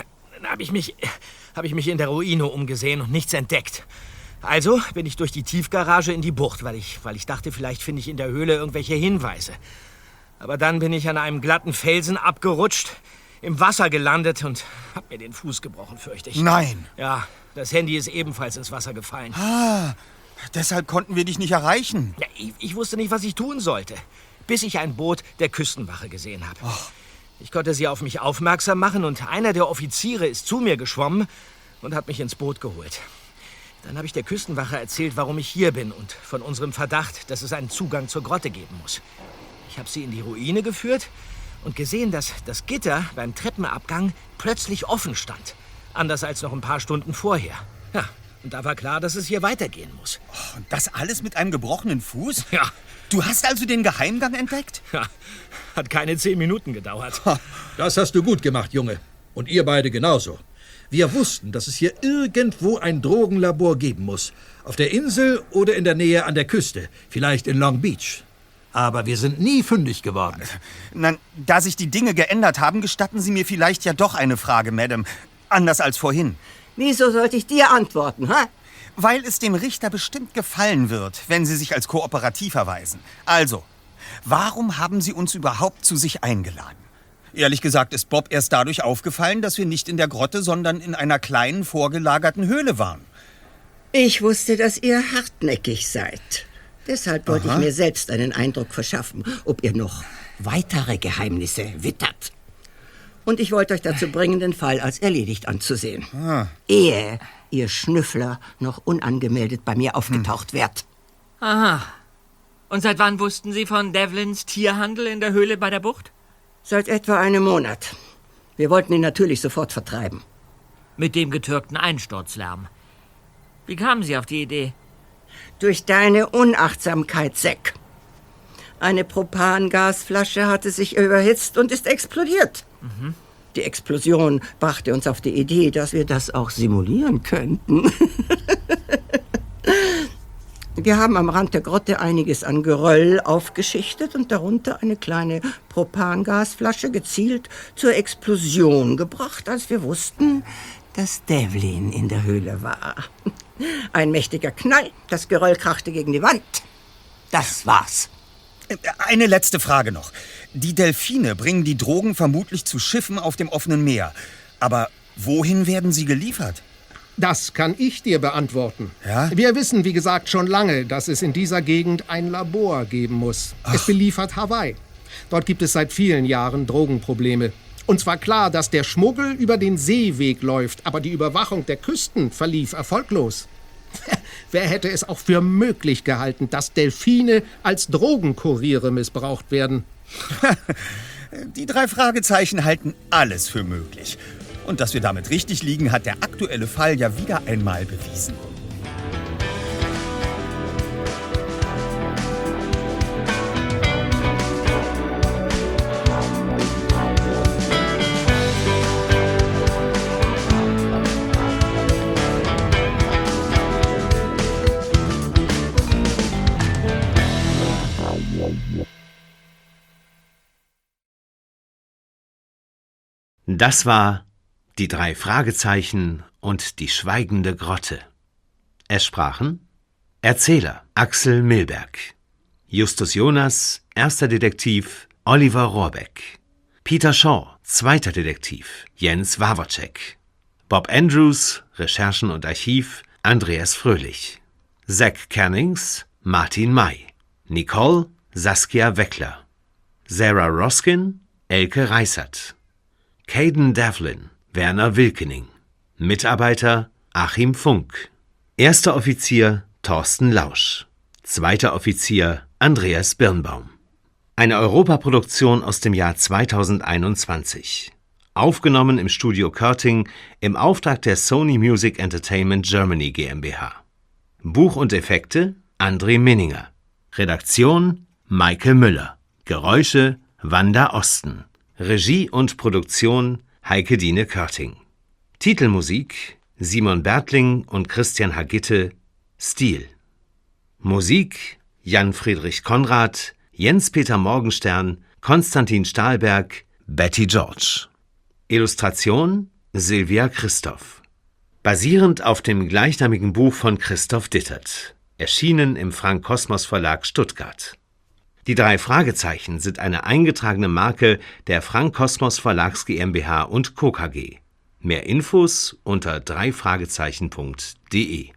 habe ich, mich, hab ich mich in der Ruine umgesehen und nichts entdeckt. Also bin ich durch die Tiefgarage in die Bucht, weil ich, weil ich dachte, vielleicht finde ich in der Höhle irgendwelche Hinweise. Aber dann bin ich an einem glatten Felsen abgerutscht, im Wasser gelandet und hab mir den Fuß gebrochen, fürchte ich. Nein. Ja, das Handy ist ebenfalls ins Wasser gefallen. Ah, deshalb konnten wir dich nicht erreichen. Ja, ich, ich wusste nicht, was ich tun sollte, bis ich ein Boot der Küstenwache gesehen habe. Ich konnte sie auf mich aufmerksam machen und einer der Offiziere ist zu mir geschwommen und hat mich ins Boot geholt. Dann habe ich der Küstenwache erzählt, warum ich hier bin und von unserem Verdacht, dass es einen Zugang zur Grotte geben muss. Ich habe sie in die Ruine geführt und gesehen, dass das Gitter beim Treppenabgang plötzlich offen stand. Anders als noch ein paar Stunden vorher. Ja, und da war klar, dass es hier weitergehen muss. Und das alles mit einem gebrochenen Fuß? Ja. Du hast also den Geheimgang entdeckt? Ja, hat keine zehn Minuten gedauert. Das hast du gut gemacht, Junge. Und ihr beide genauso. Wir wussten, dass es hier irgendwo ein Drogenlabor geben muss. Auf der Insel oder in der Nähe an der Küste. Vielleicht in Long Beach. Aber wir sind nie fündig geworden. Na, da sich die Dinge geändert haben, gestatten Sie mir vielleicht ja doch eine Frage, Madame. Anders als vorhin. Wieso sollte ich dir antworten, ha? Weil es dem Richter bestimmt gefallen wird, wenn Sie sich als kooperativ erweisen. Also, warum haben Sie uns überhaupt zu sich eingeladen? Ehrlich gesagt ist Bob erst dadurch aufgefallen, dass wir nicht in der Grotte, sondern in einer kleinen vorgelagerten Höhle waren. Ich wusste, dass ihr hartnäckig seid. Deshalb wollte Aha. ich mir selbst einen Eindruck verschaffen, ob ihr noch weitere Geheimnisse wittert. Und ich wollte euch dazu bringen, den Fall als erledigt anzusehen. Ah. Ehe ihr Schnüffler noch unangemeldet bei mir aufgetaucht wärt. Aha. Und seit wann wussten Sie von Devlins Tierhandel in der Höhle bei der Bucht? Seit etwa einem Monat. Wir wollten ihn natürlich sofort vertreiben. Mit dem getürkten Einsturzlärm. Wie kamen Sie auf die Idee? Durch deine Unachtsamkeit, Zack. Eine Propangasflasche hatte sich überhitzt und ist explodiert. Die Explosion brachte uns auf die Idee, dass wir das auch simulieren könnten. wir haben am Rand der Grotte einiges an Geröll aufgeschichtet und darunter eine kleine Propangasflasche gezielt zur Explosion gebracht, als wir wussten, dass Devlin in der Höhle war. Ein mächtiger Knall, das Geröll krachte gegen die Wand. Das war's. Eine letzte Frage noch. Die Delfine bringen die Drogen vermutlich zu Schiffen auf dem offenen Meer. Aber wohin werden sie geliefert? Das kann ich dir beantworten. Ja? Wir wissen, wie gesagt, schon lange, dass es in dieser Gegend ein Labor geben muss. Es beliefert Hawaii. Dort gibt es seit vielen Jahren Drogenprobleme. Und zwar klar, dass der Schmuggel über den Seeweg läuft, aber die Überwachung der Küsten verlief erfolglos. Wer hätte es auch für möglich gehalten, dass Delfine als Drogenkuriere missbraucht werden? Die drei Fragezeichen halten alles für möglich. Und dass wir damit richtig liegen, hat der aktuelle Fall ja wieder einmal bewiesen. Das war die drei Fragezeichen und die schweigende Grotte. Es sprachen Erzähler Axel Milberg, Justus Jonas, erster Detektiv Oliver Rohrbeck, Peter Shaw, zweiter Detektiv Jens Wawacek, Bob Andrews, Recherchen und Archiv Andreas Fröhlich, Zack Cannings, Martin May, Nicole Saskia Weckler, Sarah Roskin, Elke Reißert, Caden Devlin, Werner Wilkening, Mitarbeiter Achim Funk, erster Offizier Thorsten Lausch, zweiter Offizier Andreas Birnbaum. Eine Europaproduktion aus dem Jahr 2021. Aufgenommen im Studio Körting im Auftrag der Sony Music Entertainment Germany GmbH. Buch und Effekte André Minninger. Redaktion Maike Müller. Geräusche Wanda Osten. Regie und Produktion Heike Dine Körting. Titelmusik Simon Bertling und Christian Hagitte Stil. Musik Jan Friedrich Konrad, Jens Peter Morgenstern, Konstantin Stahlberg, Betty George. Illustration Silvia Christoph. Basierend auf dem gleichnamigen Buch von Christoph Dittert. Erschienen im Frank Kosmos Verlag Stuttgart. Die drei Fragezeichen sind eine eingetragene Marke der Frank Kosmos Verlags GmbH und Co. KG. Mehr Infos unter dreifragezeichen.de